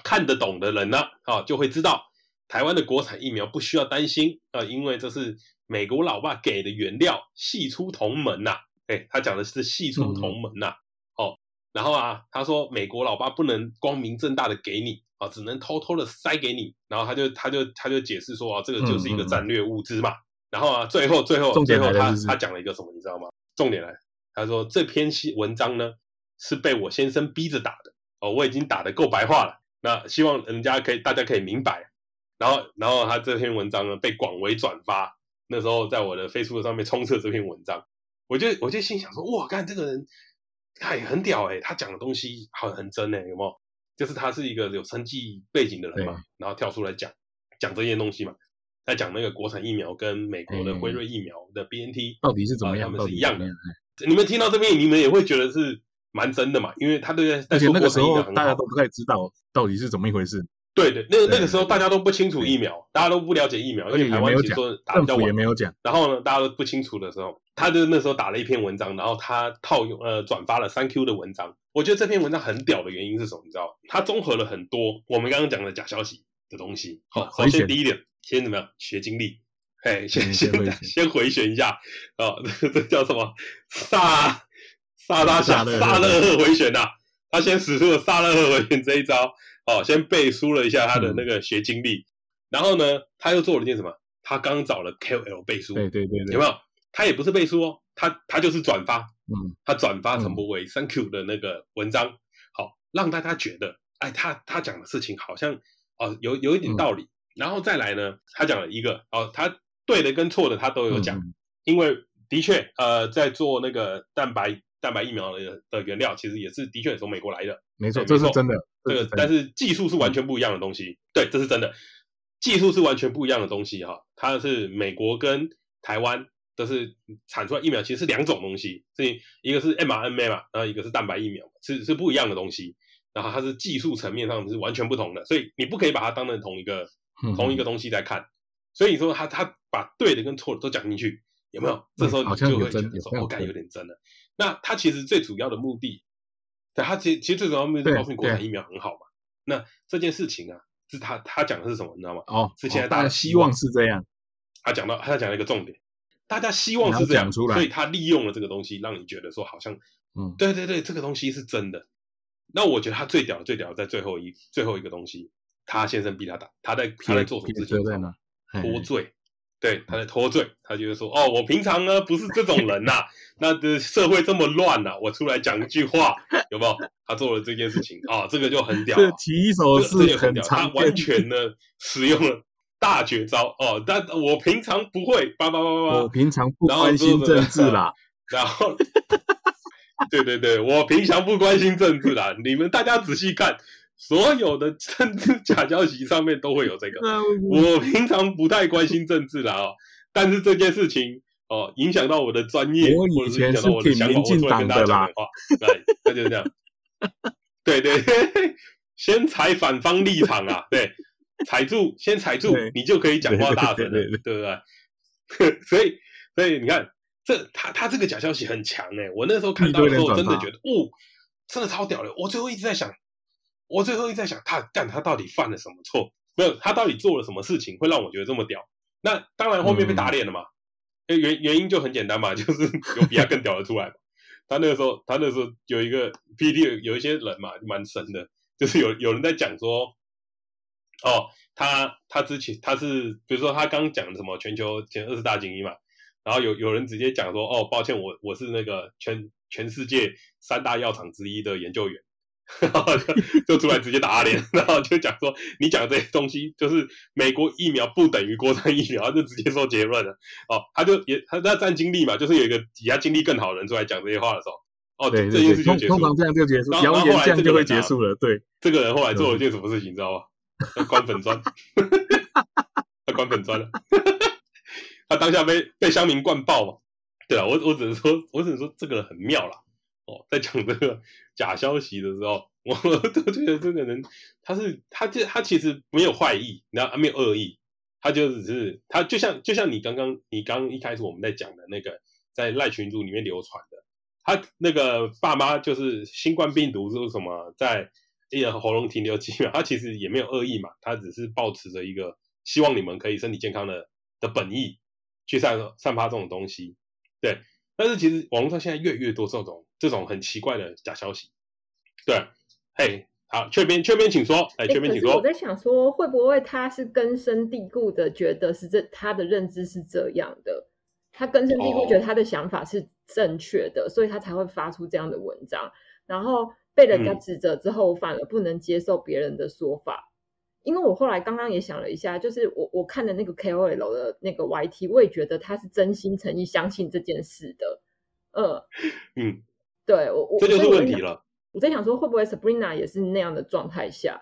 看得懂的人呢，啊，就会知道台湾的国产疫苗不需要担心啊，因为这是美国老爸给的原料，系出同门呐。哎，他讲的是系出同门呐。哦，然后啊，他说美国老爸不能光明正大的给你啊，只能偷偷的塞给你。然后他就他就他就解释说啊，这个就是一个战略物资嘛。然后啊，最后最后最后他他讲了一个什么，你知道吗？重点来，他说这篇文章呢是被我先生逼着打的哦，我已经打得够白话了。那希望人家可以，大家可以明白。然后，然后他这篇文章呢被广为转发。那时候在我的 Facebook 上面充斥这篇文章，我就我就心想说：哇，看这个人，他也很屌哎，他讲的东西很很真哎，有没有？就是他是一个有生计背景的人嘛，然后跳出来讲讲这些东西嘛，在讲那个国产疫苗跟美国的辉瑞疫苗的 BNT 到底是怎么样，他们是一样的。你们听到这边，你们也会觉得是。蛮真的嘛，因为他对，而且那个时候大家都不太知道到底是怎么一回事。对的，那那个时候大家都不清楚疫苗，大家都不了解疫苗，而且台湾其实说打比较晚，也没有讲。然后呢，大家都不清楚的时候，他就那时候打了一篇文章，然后他套用呃转发了三 Q 的文章。我觉得这篇文章很屌的原因是什么？你知道？他综合了很多我们刚刚讲的假消息的东西。好，首先第一点，先怎么样？学经历，哎，先先先回旋一下。啊，这 这叫什么？萨。萨拉夏萨勒赫回旋呐、啊，他先使出了萨勒赫回旋这一招，哦，先背书了一下他的那个学经历，嗯、然后呢，他又做了一件什么？他刚找了 KOL 背书，对对对，对，有没有？他也不是背书哦，他他就是转发，嗯，他转发陈柏伟 Thank you 的那个文章，嗯、好，让大家觉得，哎，他他讲的事情好像哦有有一点道理，嗯、然后再来呢，他讲了一个哦，他对的跟错的他都有讲，嗯、因为的确，呃，在做那个蛋白。蛋白疫苗的的原料其实也是的确从美国来的，没错，这是真的。这个但是技术是完全不一样的东西，对，这是真的，技术是完全不一样的东西哈。它是美国跟台湾都是产出来疫苗，其实是两种东西，所以一个是 mRNA 嘛，然后一个是蛋白疫苗，是是不一样的东西。然后它是技术层面上是完全不同的，所以你不可以把它当成同一个同一个东西在看。所以说他他把对的跟错的都讲进去，有没有？这时候你就会觉得说，我感觉有点真了。那他其实最主要的目的，对他其实其实最主要的目的是告诉你国产疫苗很好嘛。那这件事情啊，是他他讲的是什么，你知道吗？哦，是现在大家希望是这样。他讲到他讲了一个重点，大家希望是这样，所以他利用了这个东西，让你觉得说好像，嗯，对对对，这个东西是真的。那我觉得他最屌最屌在最后一最后一个东西，他先生逼他打，他在他在做什么事情？脱罪。对，他在脱罪，他就是说，哦，我平常呢不是这种人呐、啊，那的社会这么乱呐、啊，我出来讲一句话，有没有？他做了这件事情啊、哦，这个就很屌，这起手是很屌，他完全呢使用了大绝招哦，但我平常不会，叭叭叭叭，我平常不关心政治啦，然后，对对对，我平常不关心政治啦，你们大家仔细看。所有的政治假消息上面都会有这个。我平常不太关心政治啦哦，但是这件事情哦，影响到我的专业，我以前是挺民进党的啦。对，那就是这样。对 对对，先踩反方立场啊，对，踩住，先踩住，你就可以讲话大声了，对不对？所以，所以你看，这他他这个假消息很强哎，我那时候看到的时候，真的觉得，哦，真的超屌的。我最后一直在想。我最后一直在想，他干他到底犯了什么错？没有，他到底做了什么事情会让我觉得这么屌？那当然后面被打脸了嘛。嗯、原原因就很简单嘛，就是有比他更屌的出来嘛。他那个时候，他那时候有一个 PD 有一些人嘛，蛮神的，就是有有人在讲说，哦，他他之前他是比如说他刚讲什么全球前二十大精英嘛，然后有有人直接讲说，哦，抱歉，我我是那个全全世界三大药厂之一的研究员。然后就就出来直接打脸，然后就讲说，你讲这些东西就是美国疫苗不等于国产疫苗，他就直接说结论了。哦，他就也他在占经历嘛，就是有一个比他经历更好的人出来讲这些话的时候，哦，对对对，这件事就结束，通常这样就结束，然后后来这样就会结束了。对，这个人后来做了件什么事情，你知道吗？他关粉砖，他关粉砖了，他当下被被乡民灌爆嘛。对啊，我我只能说，我只能说这个人很妙啦。哦，在讲这个假消息的时候，我都觉得这个人他是他这他其实没有坏意，然后没有恶意，他就只是他就像就像你刚刚你刚一开始我们在讲的那个在赖群组里面流传的，他那个爸妈就是新冠病毒是什么在一个喉咙停留几秒，他其实也没有恶意嘛，他只是抱持着一个希望你们可以身体健康的的本意去散散发这种东西，对。但是其实网络上现在越来越多这种这种很奇怪的假消息，对。嘿，好，雀边雀边请说，哎，雀边请说。我在想说，会不会他是根深蒂固的觉得是这他的认知是这样的，他根深蒂固觉得他的想法是正确的，哦、所以他才会发出这样的文章，然后。被人家指责之后，我反而不能接受别人的说法，嗯、因为我后来刚刚也想了一下，就是我我看的那个 KOL 的那个 YT，我也觉得他是真心诚意相信这件事的，呃、嗯嗯，对我我这就是问题了。我在想说，会不会 Sabrina 也是那样的状态下？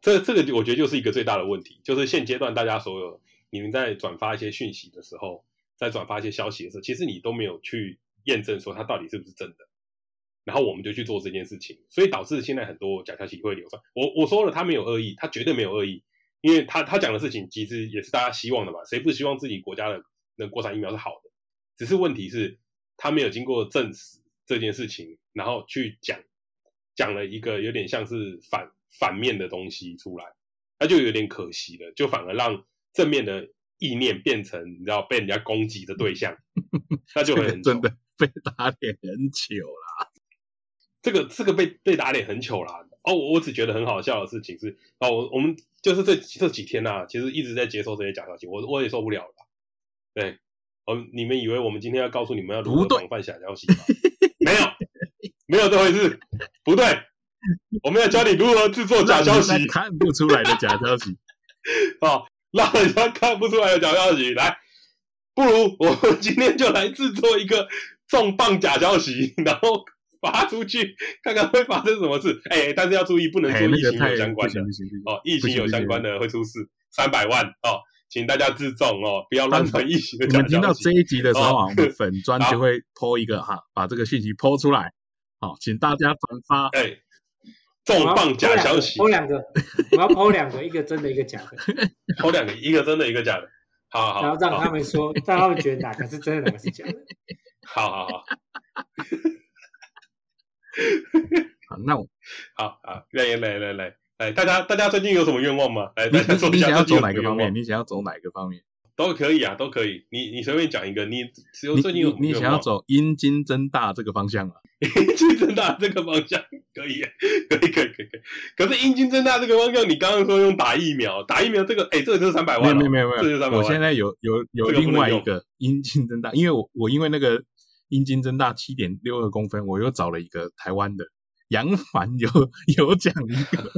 这这个我觉得就是一个最大的问题，就是现阶段大家所有你们在转发一些讯息的时候，在转发一些消息的时候，其实你都没有去验证说它到底是不是真的。然后我们就去做这件事情，所以导致现在很多假消息会流传。我我说了，他没有恶意，他绝对没有恶意，因为他他讲的事情其实也是大家希望的嘛。谁不希望自己国家的那国产疫苗是好的？只是问题是，他没有经过证实这件事情，然后去讲讲了一个有点像是反反面的东西出来，那就有点可惜了，就反而让正面的意念变成你知道被人家攻击的对象，那就会很真的被打脸很糗啦。这个这个被被打脸很糗啦！哦，我我只觉得很好笑的事情是，哦，我我们就是这这几天呐、啊，其实一直在接受这些假消息，我我也受不了了。对，我们你们以为我们今天要告诉你们要如何防范假消息吗？没有，这回事，不对，我们要教你如何制作假消息，看不出来的假消息，哦，让人家看不出来的假消息，来，不如我们今天就来制作一个重磅假消息，然后。发出去看看会发生什么事，哎、欸，但是要注意，不能做疫情有相关的。哦，疫情有相关的会出事，三百万。哦，请大家自重哦，不要乱传疫情的假消息。你们听到这一集的时候啊，我们粉砖就会 po 一个哈，把这个信息 po 出来，好，请大家转发。哎、欸，重磅假消息，po 两个，我要 po 两个，一个真的，一个假的，po 两个，一个真的，一个假的，好好好，然后让他们说，让他们觉得哪个是真的，哪个是假的，好好好。好，那我好好来来来来来，大家大家最近有什么愿望吗？来，大家说一下你想要走哪个方面？你想要走哪个方面？都可以啊，都可以。你你随便讲一个，你只有最近有你想要走阴茎增大这个方向啊？阴茎增大这个方向 可以，可以，可以，可以。可是阴茎增大这个方向，你刚刚说用打疫苗，打疫苗这个，哎，这个就是三百万。没有没有没有，这是三百万。我现在有有有另外一个阴茎增大，因为我我因为那个阴茎增大七点六二公分，我又找了一个台湾的。杨凡有 有讲一个，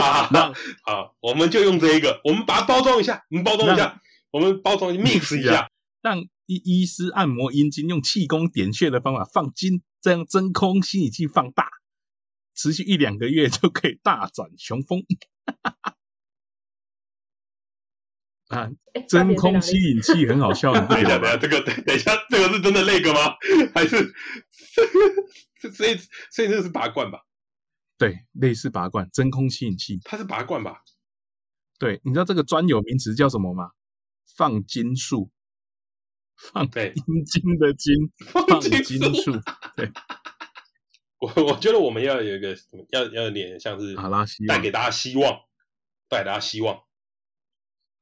好，那好，我们就用这一个，我们把它包装一下，我们包装一下，我们包装 mix 一下，让医医师按摩阴茎，用气功点穴的方法放精，这样真空吸引器放大，持续一两个月就可以大展雄风。啊，真空吸引器很好笑，等一下，等一下，这个等一下，这个是真的那个吗？还是？所以，所以这是拔罐吧？对，类似拔罐，真空吸引器。它是拔罐吧？对，你知道这个专有名词叫什么吗？放金术，放阴茎的金，放金术。对，我我觉得我们要有一个要要有点像是带给大家希望，带给大家希望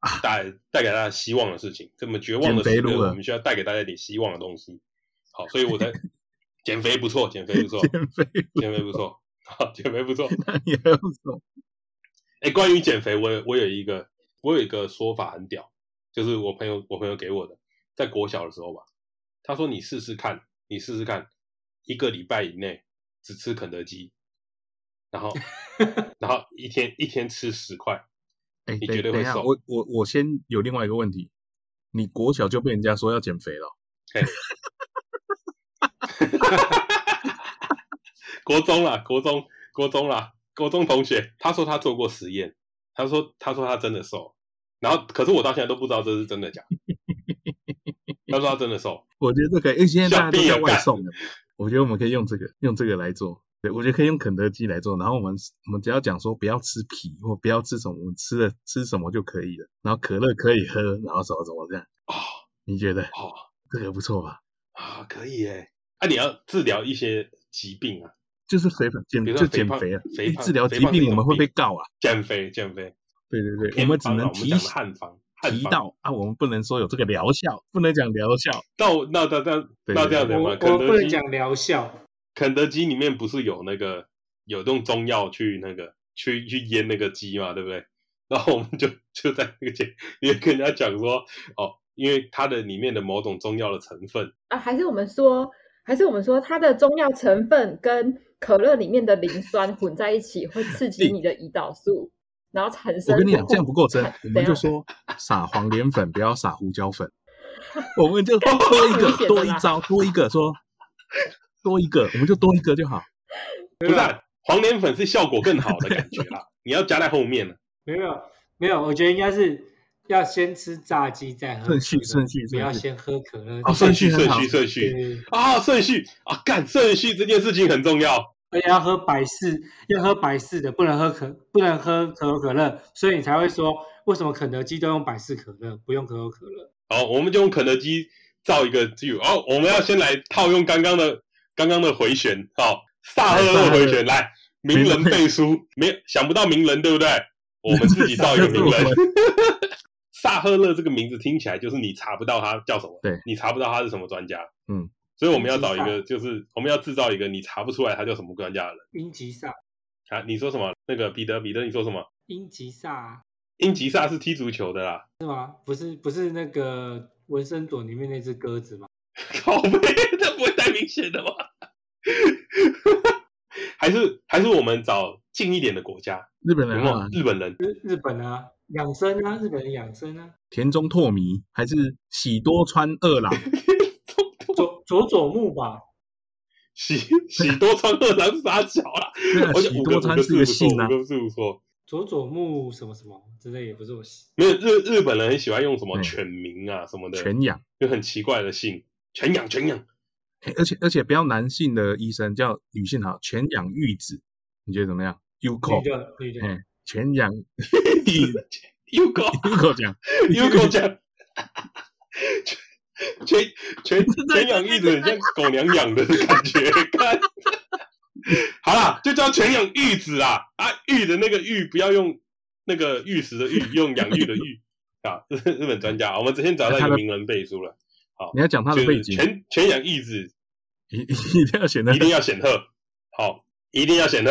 啊，带带给大家希望的事情。这么绝望的时刻，我们需要带给大家一点希望的东西。好，所以我在。减肥不错，减肥不错，减肥减肥不错，好，减肥不错。那你还有什么？哎，关于减肥，我有我有一个我有一个说法很屌，就是我朋友我朋友给我的，在国小的时候吧，他说你试试看，你试试看，一个礼拜以内只吃肯德基，然后 然后一天一天吃十块，哎，你绝对会瘦。我我我先有另外一个问题，你国小就被人家说要减肥了？国中啦，国中，国中啦，国中同学，他说他做过实验，他说他说他真的瘦，然后可是我到现在都不知道这是真的假的。他说他真的瘦，我觉得这可以，因为现在大家都叫外送的，我觉得我们可以用这个用这个来做，对，我觉得可以用肯德基来做，然后我们我们只要讲说不要吃皮或不要吃什么，我们吃了吃什么就可以了，然后可乐可以喝，然后什么什么这样，哦，你觉得？哦，这个不错吧？啊，可以耶。啊，你要治疗一些疾病啊，就是肥胖减就减肥啊，肥治疗疾病我们会被告啊，减肥减肥，对对对，我们只能提汉方，提到啊，我们不能说有这个疗效，不能讲疗效。那那那那那这样子吗？我不能讲疗效。肯德基里面不是有那个有用中药去那个去去腌那个鸡嘛，对不对？然后我们就就在那个间，也跟人家讲说，哦，因为它的里面的某种中药的成分啊，还是我们说，还是我们说它的中药成分跟可乐里面的磷酸混在一起，会刺激你的胰岛素，然后产生。我跟你讲，这样不够真，我们就说撒黄连粉，不要撒胡椒粉，我们就多一个多一招，多一个说多一个，我们就多一个就好。不是黄连粉是效果更好的感觉啦，你要加在后面。没有没有，我觉得应该是要先吃炸鸡再喝。顺序顺序，不要先喝可乐。啊，顺序顺序顺序啊，顺序啊，干顺序这件事情很重要。而且要喝百事，要喝百事的，不能喝可不能喝可口可乐。所以你才会说，为什么肯德基都用百事可乐，不用可口可乐？好，我们就用肯德基造一个句。哦，我们要先来套用刚刚的刚刚的回旋。好，萨赫勒回旋来，名人背书，没想不到名人对不对？我们自己造一个名人，萨赫勒这个名字听起来就是你查不到他叫什么，对，你查不到他是什么专家，嗯，所以我们要找一个，就是我们要制造一个你查不出来他叫什么专家的人。英吉萨啊，你说什么？那个彼得，彼得，你说什么？英吉萨，英吉萨是踢足球的啦，是吗？不是，不是那个文森佐里面那只鸽子吗？靠背，这不会太明显的吗？还是还是我们找近一点的国家，日本人啊，日本人，日日本啊，养生啊，日本人养生啊，田中拓弥还是喜多川二郎，佐佐佐木吧，喜喜多川二郎是啥小啦？喜多川是个姓啊，都是不错。佐佐木什么什么之类也不是我喜，没有日日本人很喜欢用什么犬名啊什么的，犬养。就很奇怪的姓，犬养犬养。而且而且不要男性的医生叫女性好，犬养玉子，你觉得怎么样？哎，犬养玉子，Yuko，Yuko 讲，Yuko 讲，犬犬犬养玉子很像狗娘养的感觉，看，好啦，就叫全养玉子啊，啊，玉的那个玉不要用那个玉石的玉，用养育的玉啊，这是日本专家，我们之前找到一个名人背书了。好，你要讲他的背景。全全养义子，一一定要显得，一定要显赫。好，一定要显赫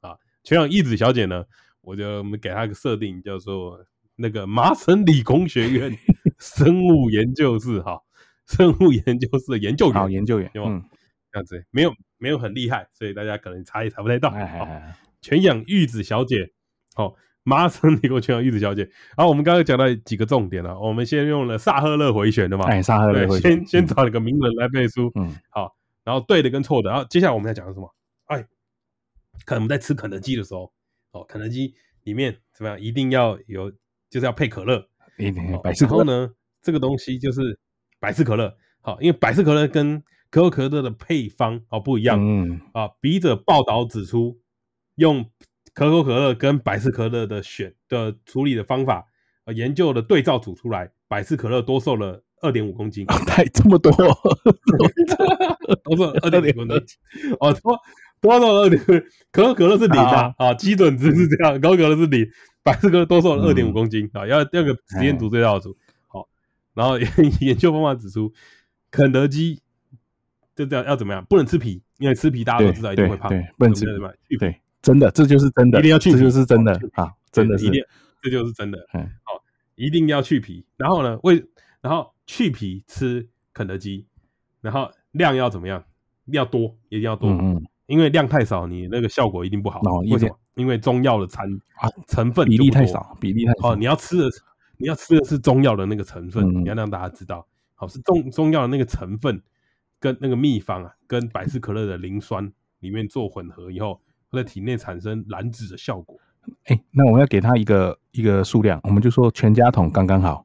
啊！全养义子小姐呢，我就我们给他一个设定，叫做那个麻省理工学院 生物研究室哈，生物研究室的研究员，好研究员，嗯，这样子没有没有很厉害，所以大家可能查也查不太到。全养玉子小姐，好。麻省理工全养玉子小姐，然后我们刚刚讲到几个重点了，我们先用了萨赫勒回旋的嘛，哎，萨赫勒回旋，先先找了个名人来背书，嗯，好，然后对的跟错的，然后接下来我们要讲的什么？哎，可能我们在吃肯德基的时候，哦，肯德基里面怎么样？一定要有，就是要配可乐，一定要百事可乐。然后呢，这个东西就是百事可乐，好，因为百事可乐跟可口可乐的配方哦不一样，嗯，啊，笔者报道指出用。可口可乐跟百事可乐的选的处理的方法，呃，研究的对照组出来，百事可乐多瘦了二点五公斤，太这么多，多瘦二点五公斤，哦，多多瘦了二点，可口可乐是零啊，啊，基准值是这样，可口可乐是零，百事可乐多瘦了二点五公斤啊，要要个实验组对照组，好，然后 研究方法指出，肯德基就这样要怎么样，不能吃皮，因为吃皮大家都知道一定会胖，对，不能吃什么，对。真的，这就是真的，一定要去就是真的啊！真的是，一定，这就是真的。嗯，好，一定要去皮。然后呢，为然后去皮吃肯德基，然后量要怎么样？要多，一定要多。嗯，因为量太少，你那个效果一定不好。为什么？因为中药的成啊成分比例太少，比例太少。哦，你要吃的，你要吃的是中药的那个成分，你要让大家知道，好，是中中药的那个成分跟那个秘方啊，跟百事可乐的磷酸里面做混合以后。会在体内产生燃脂的效果。哎、欸，那我们要给他一个一个数量，我们就说全家桶刚刚好。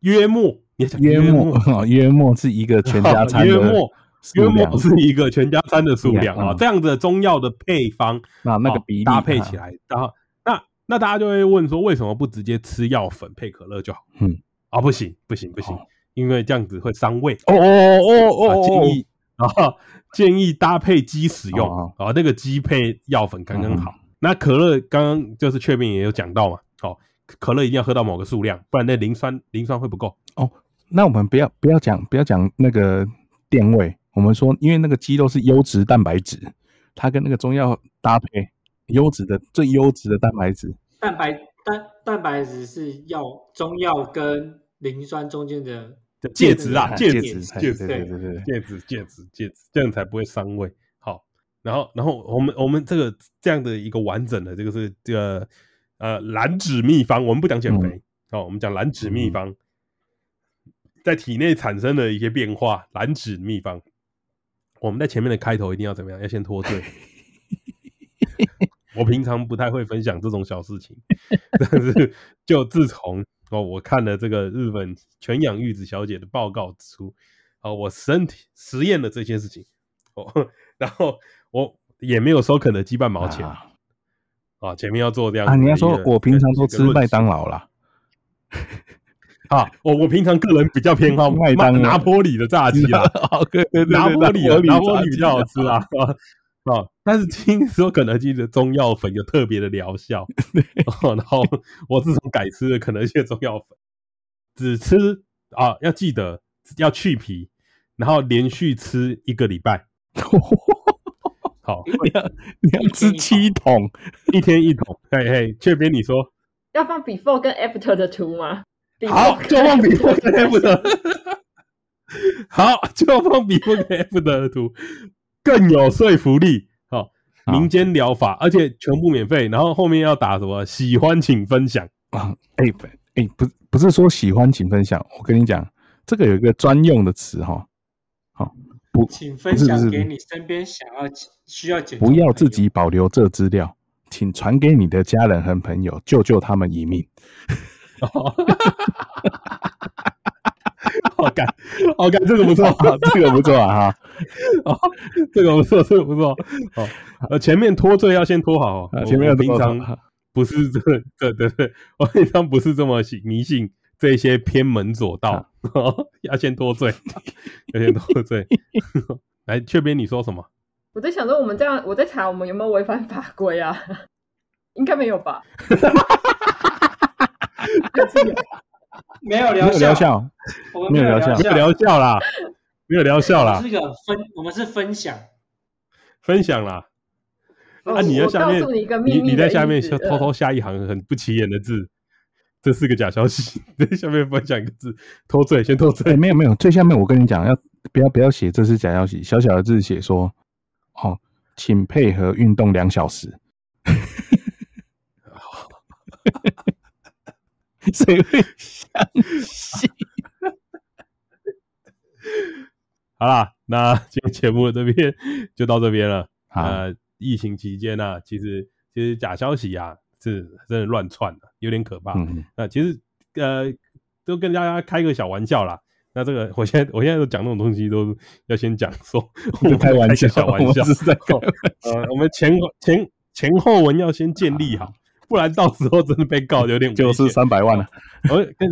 约莫，约莫，约莫是一个全家餐的 约莫，约莫是一个全家餐的数量啊。这样的中药的配方，那那个比例搭配起来，然后那那大家就会问说，为什么不直接吃药粉配可乐就好？嗯，啊，不行，不行，不行，因为这样子会伤胃。哦哦哦哦哦，建议。啊建议搭配鸡使用啊，那个鸡配药粉刚刚好。那可乐刚刚就是确定也有讲到嘛，好，可乐一定要喝到某个数量，不然那磷酸磷酸会不够哦。那我们不要不要讲不要讲那个电位，我们说因为那个鸡肉是优质蛋白质，它跟那个中药搭配，优质的最优质的蛋白质，蛋白蛋蛋白质是药中药跟磷酸中间的介质啊，介质介质对对对对，介质介质介质，这样才不会伤胃。好然后，然后我们我们这个这样的一个完整的这个是这个呃燃脂秘方，我们不讲减肥，嗯、哦，我们讲燃脂秘方，在体内产生的一些变化，燃脂秘方。我们在前面的开头一定要怎么样？要先脱罪。我平常不太会分享这种小事情，但是就自从哦我看了这个日本全养玉子小姐的报告指出，哦我身体实验了这些事情，哦然后。我也没有收肯德基半毛钱啊！啊，前面要做这样啊，你要说我平常都吃麦当劳啦。啊，我我平常个人比较偏好麦当拿坡里的炸鸡啦，拿坡里拿坡里比较好吃啊。啊！但是听说肯德基的中药粉有特别的疗效，然后我自从改吃了肯德基的中药粉，只吃啊，要记得要去皮，然后连续吃一个礼拜。好，你要你要吃七桶，一天一桶。嘿嘿，这边你说。要放 before 跟 after 的图吗？好，就放 before 跟 after。好，就放 before 跟 after 的图，更有说服力。好，民间疗法，而且全部免费。然后后面要打什么？喜欢请分享啊！哎哎，不不是说喜欢请分享，我跟你讲，这个有一个专用的词哈。好。不，请分享给你身边想要需要解。不要自己保留这资料，请传给你的家人和朋友，救救他们一命。好 感，好感，这个不错，这个不错啊哈。这个不错，这个不错。哦，呃，前面脱罪要先脱好，前面平常不是这，对对对，我平常不是这么迷信。这些偏门左道，要先脱罪，要先脱罪。来，雀边你说什么？我在想说，我们这样，我在查我们有没有违反法规啊？应该没有吧？没有疗效，没有疗效，没有疗效啦，没有疗效啦。这个分，我们是分享，分享啦。啊，你在下面，你你在下面偷偷下一行很不起眼的字。这是个假消息，在下面分享一个字，脱罪，先脱罪。没有没有，最下面我跟你讲，要不要不要写这是假消息，小小的字写说，哦，请配合运动两小时。谁会相信？好啦，那今天节目这边 就到这边了。啊，疫情期间呢、啊，其实其实假消息啊。是真的乱窜的，有点可怕。嗯、那其实呃，都跟大家开个小玩笑啦。那这个，我现在我现在都讲那种东西，都要先讲说，开玩笑，小玩笑是在开。呃，我们前前前后文要先建立好，不然到时候真的被告有点就是三百万了。我跟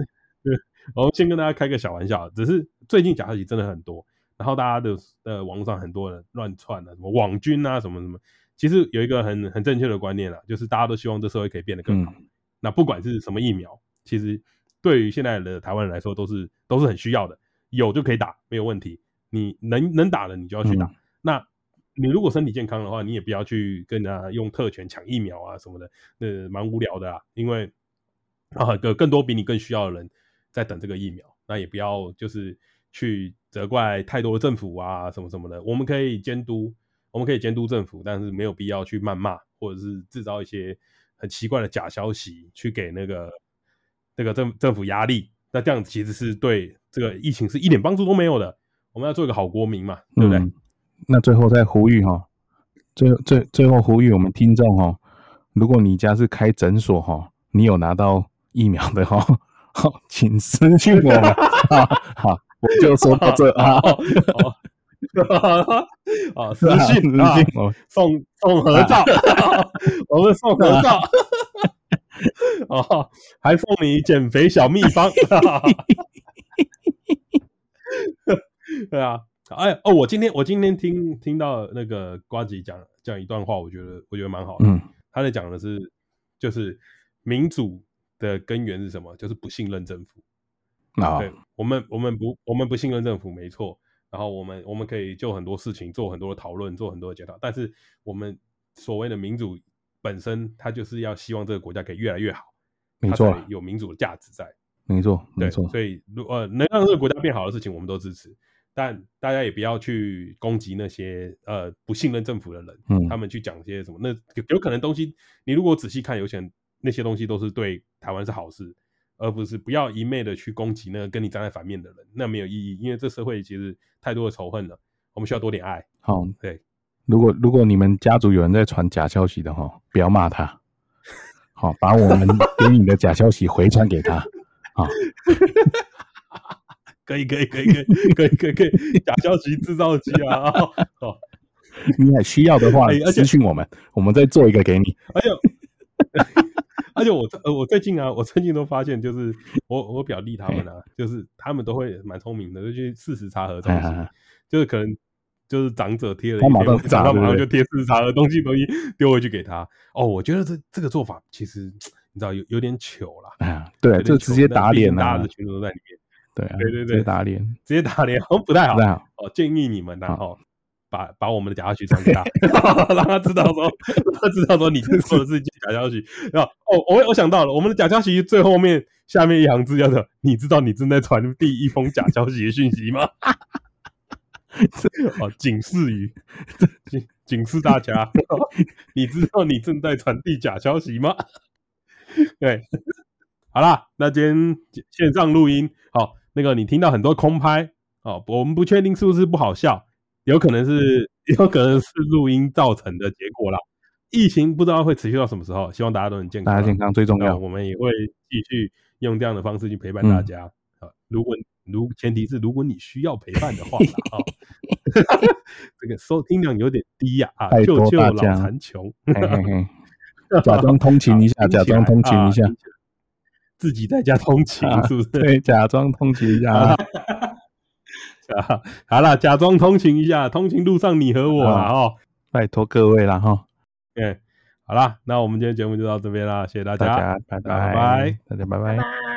我先跟大家开个小玩笑，只是最近假消息真的很多，然后大家的呃网络上很多人乱窜的，什么网军啊，什么什么。其实有一个很很正确的观念啦，就是大家都希望这社会可以变得更好。嗯、那不管是什么疫苗，其实对于现在的台湾人来说，都是都是很需要的，有就可以打，没有问题。你能能打的，你就要去打。嗯、那你如果身体健康的话，你也不要去跟人家用特权抢疫苗啊什么的，那蛮无聊的啊。因为啊，有更多比你更需要的人在等这个疫苗，那也不要就是去责怪太多的政府啊什么什么的。我们可以监督。我们可以监督政府，但是没有必要去谩骂，或者是制造一些很奇怪的假消息，去给那个那个政政府压力。那这样其实是对这个疫情是一点帮助都没有的。我们要做一个好国民嘛，对不对？那最后再呼吁哈，最最最后呼吁我们听众哈，如果你家是开诊所哈，你有拿到疫苗的哈，好，请私信我们。好，我就说到这啊。啊，私信啊，送送合照，我们送合照，哦，还送你减肥小秘方，对啊，哎哦，我今天我今天听听到那个瓜吉讲讲一段话，我觉得我觉得蛮好的。嗯，他在讲的是，就是民主的根源是什么？就是不信任政府。啊，对，我们我们不我们不信任政府，没错。然后我们我们可以就很多事情做很多的讨论，做很多的检讨。但是我们所谓的民主本身，它就是要希望这个国家可以越来越好，没错，有民主的价值在。没错，没错。所以，如呃能让这个国家变好的事情，我们都支持。但大家也不要去攻击那些呃不信任政府的人，嗯，他们去讲些什么，那有可能东西，你如果仔细看，有些那些东西都是对台湾是好事，而不是不要一昧的去攻击那个跟你站在反面的人，那没有意义，因为这社会其实太多的仇恨了，我们需要多点爱。好，对，如果如果你们家族有人在传假消息的话，不要骂他，好，把我们给你的假消息回传给他。好，可以可以可以可以可以可以可以假消息制造机啊！哦，你还需要的话，私讯我们，我们再做一个给你。而且，而且我呃，我最近啊，我最近都发现，就是我我表弟他们啊，就是他们都会蛮聪明的，就去事实查核东西，就是可能就是长者贴了一篇，长到马上就贴事实查核东西，东西丢回去给他。哦，我觉得这这个做法其实。你知道有有点糗了，对，就直接打脸了，大家的群众都在里面，对啊，对对对，直接打脸，直接打脸，好像不太好，不太好哦。建议你们然后把把我们的假消息传给他，让他知道说，他知道说你说的是假消息。然后哦，我我想到了，我们的假消息最后面下面一行字叫做：你知道你正在传递一封假消息的讯息吗？哦，警示语，警警示大家，你知道你正在传递假消息吗？对，好啦，那今天线上录音，好，那个你听到很多空拍，哦，我们不确定是不是不好笑，有可能是，有可能是录音造成的结果啦。疫情不知道会持续到什么时候，希望大家都很健康，大家健康最重要。我们也会继续用这样的方式去陪伴大家。啊、嗯，如果如前提是如果你需要陪伴的话，啊 这个收听量有点低呀，啊，救救老残穷。假装通勤一下，假装通勤一下，自己在家通勤是不是？对，假装通勤一下。啊，好了，假装通勤一下，通勤路上你和我啦哦，拜托各位了哈。对，好了，那我们今天节目就到这边啦，谢谢大家，大家拜拜，拜拜，大家拜拜。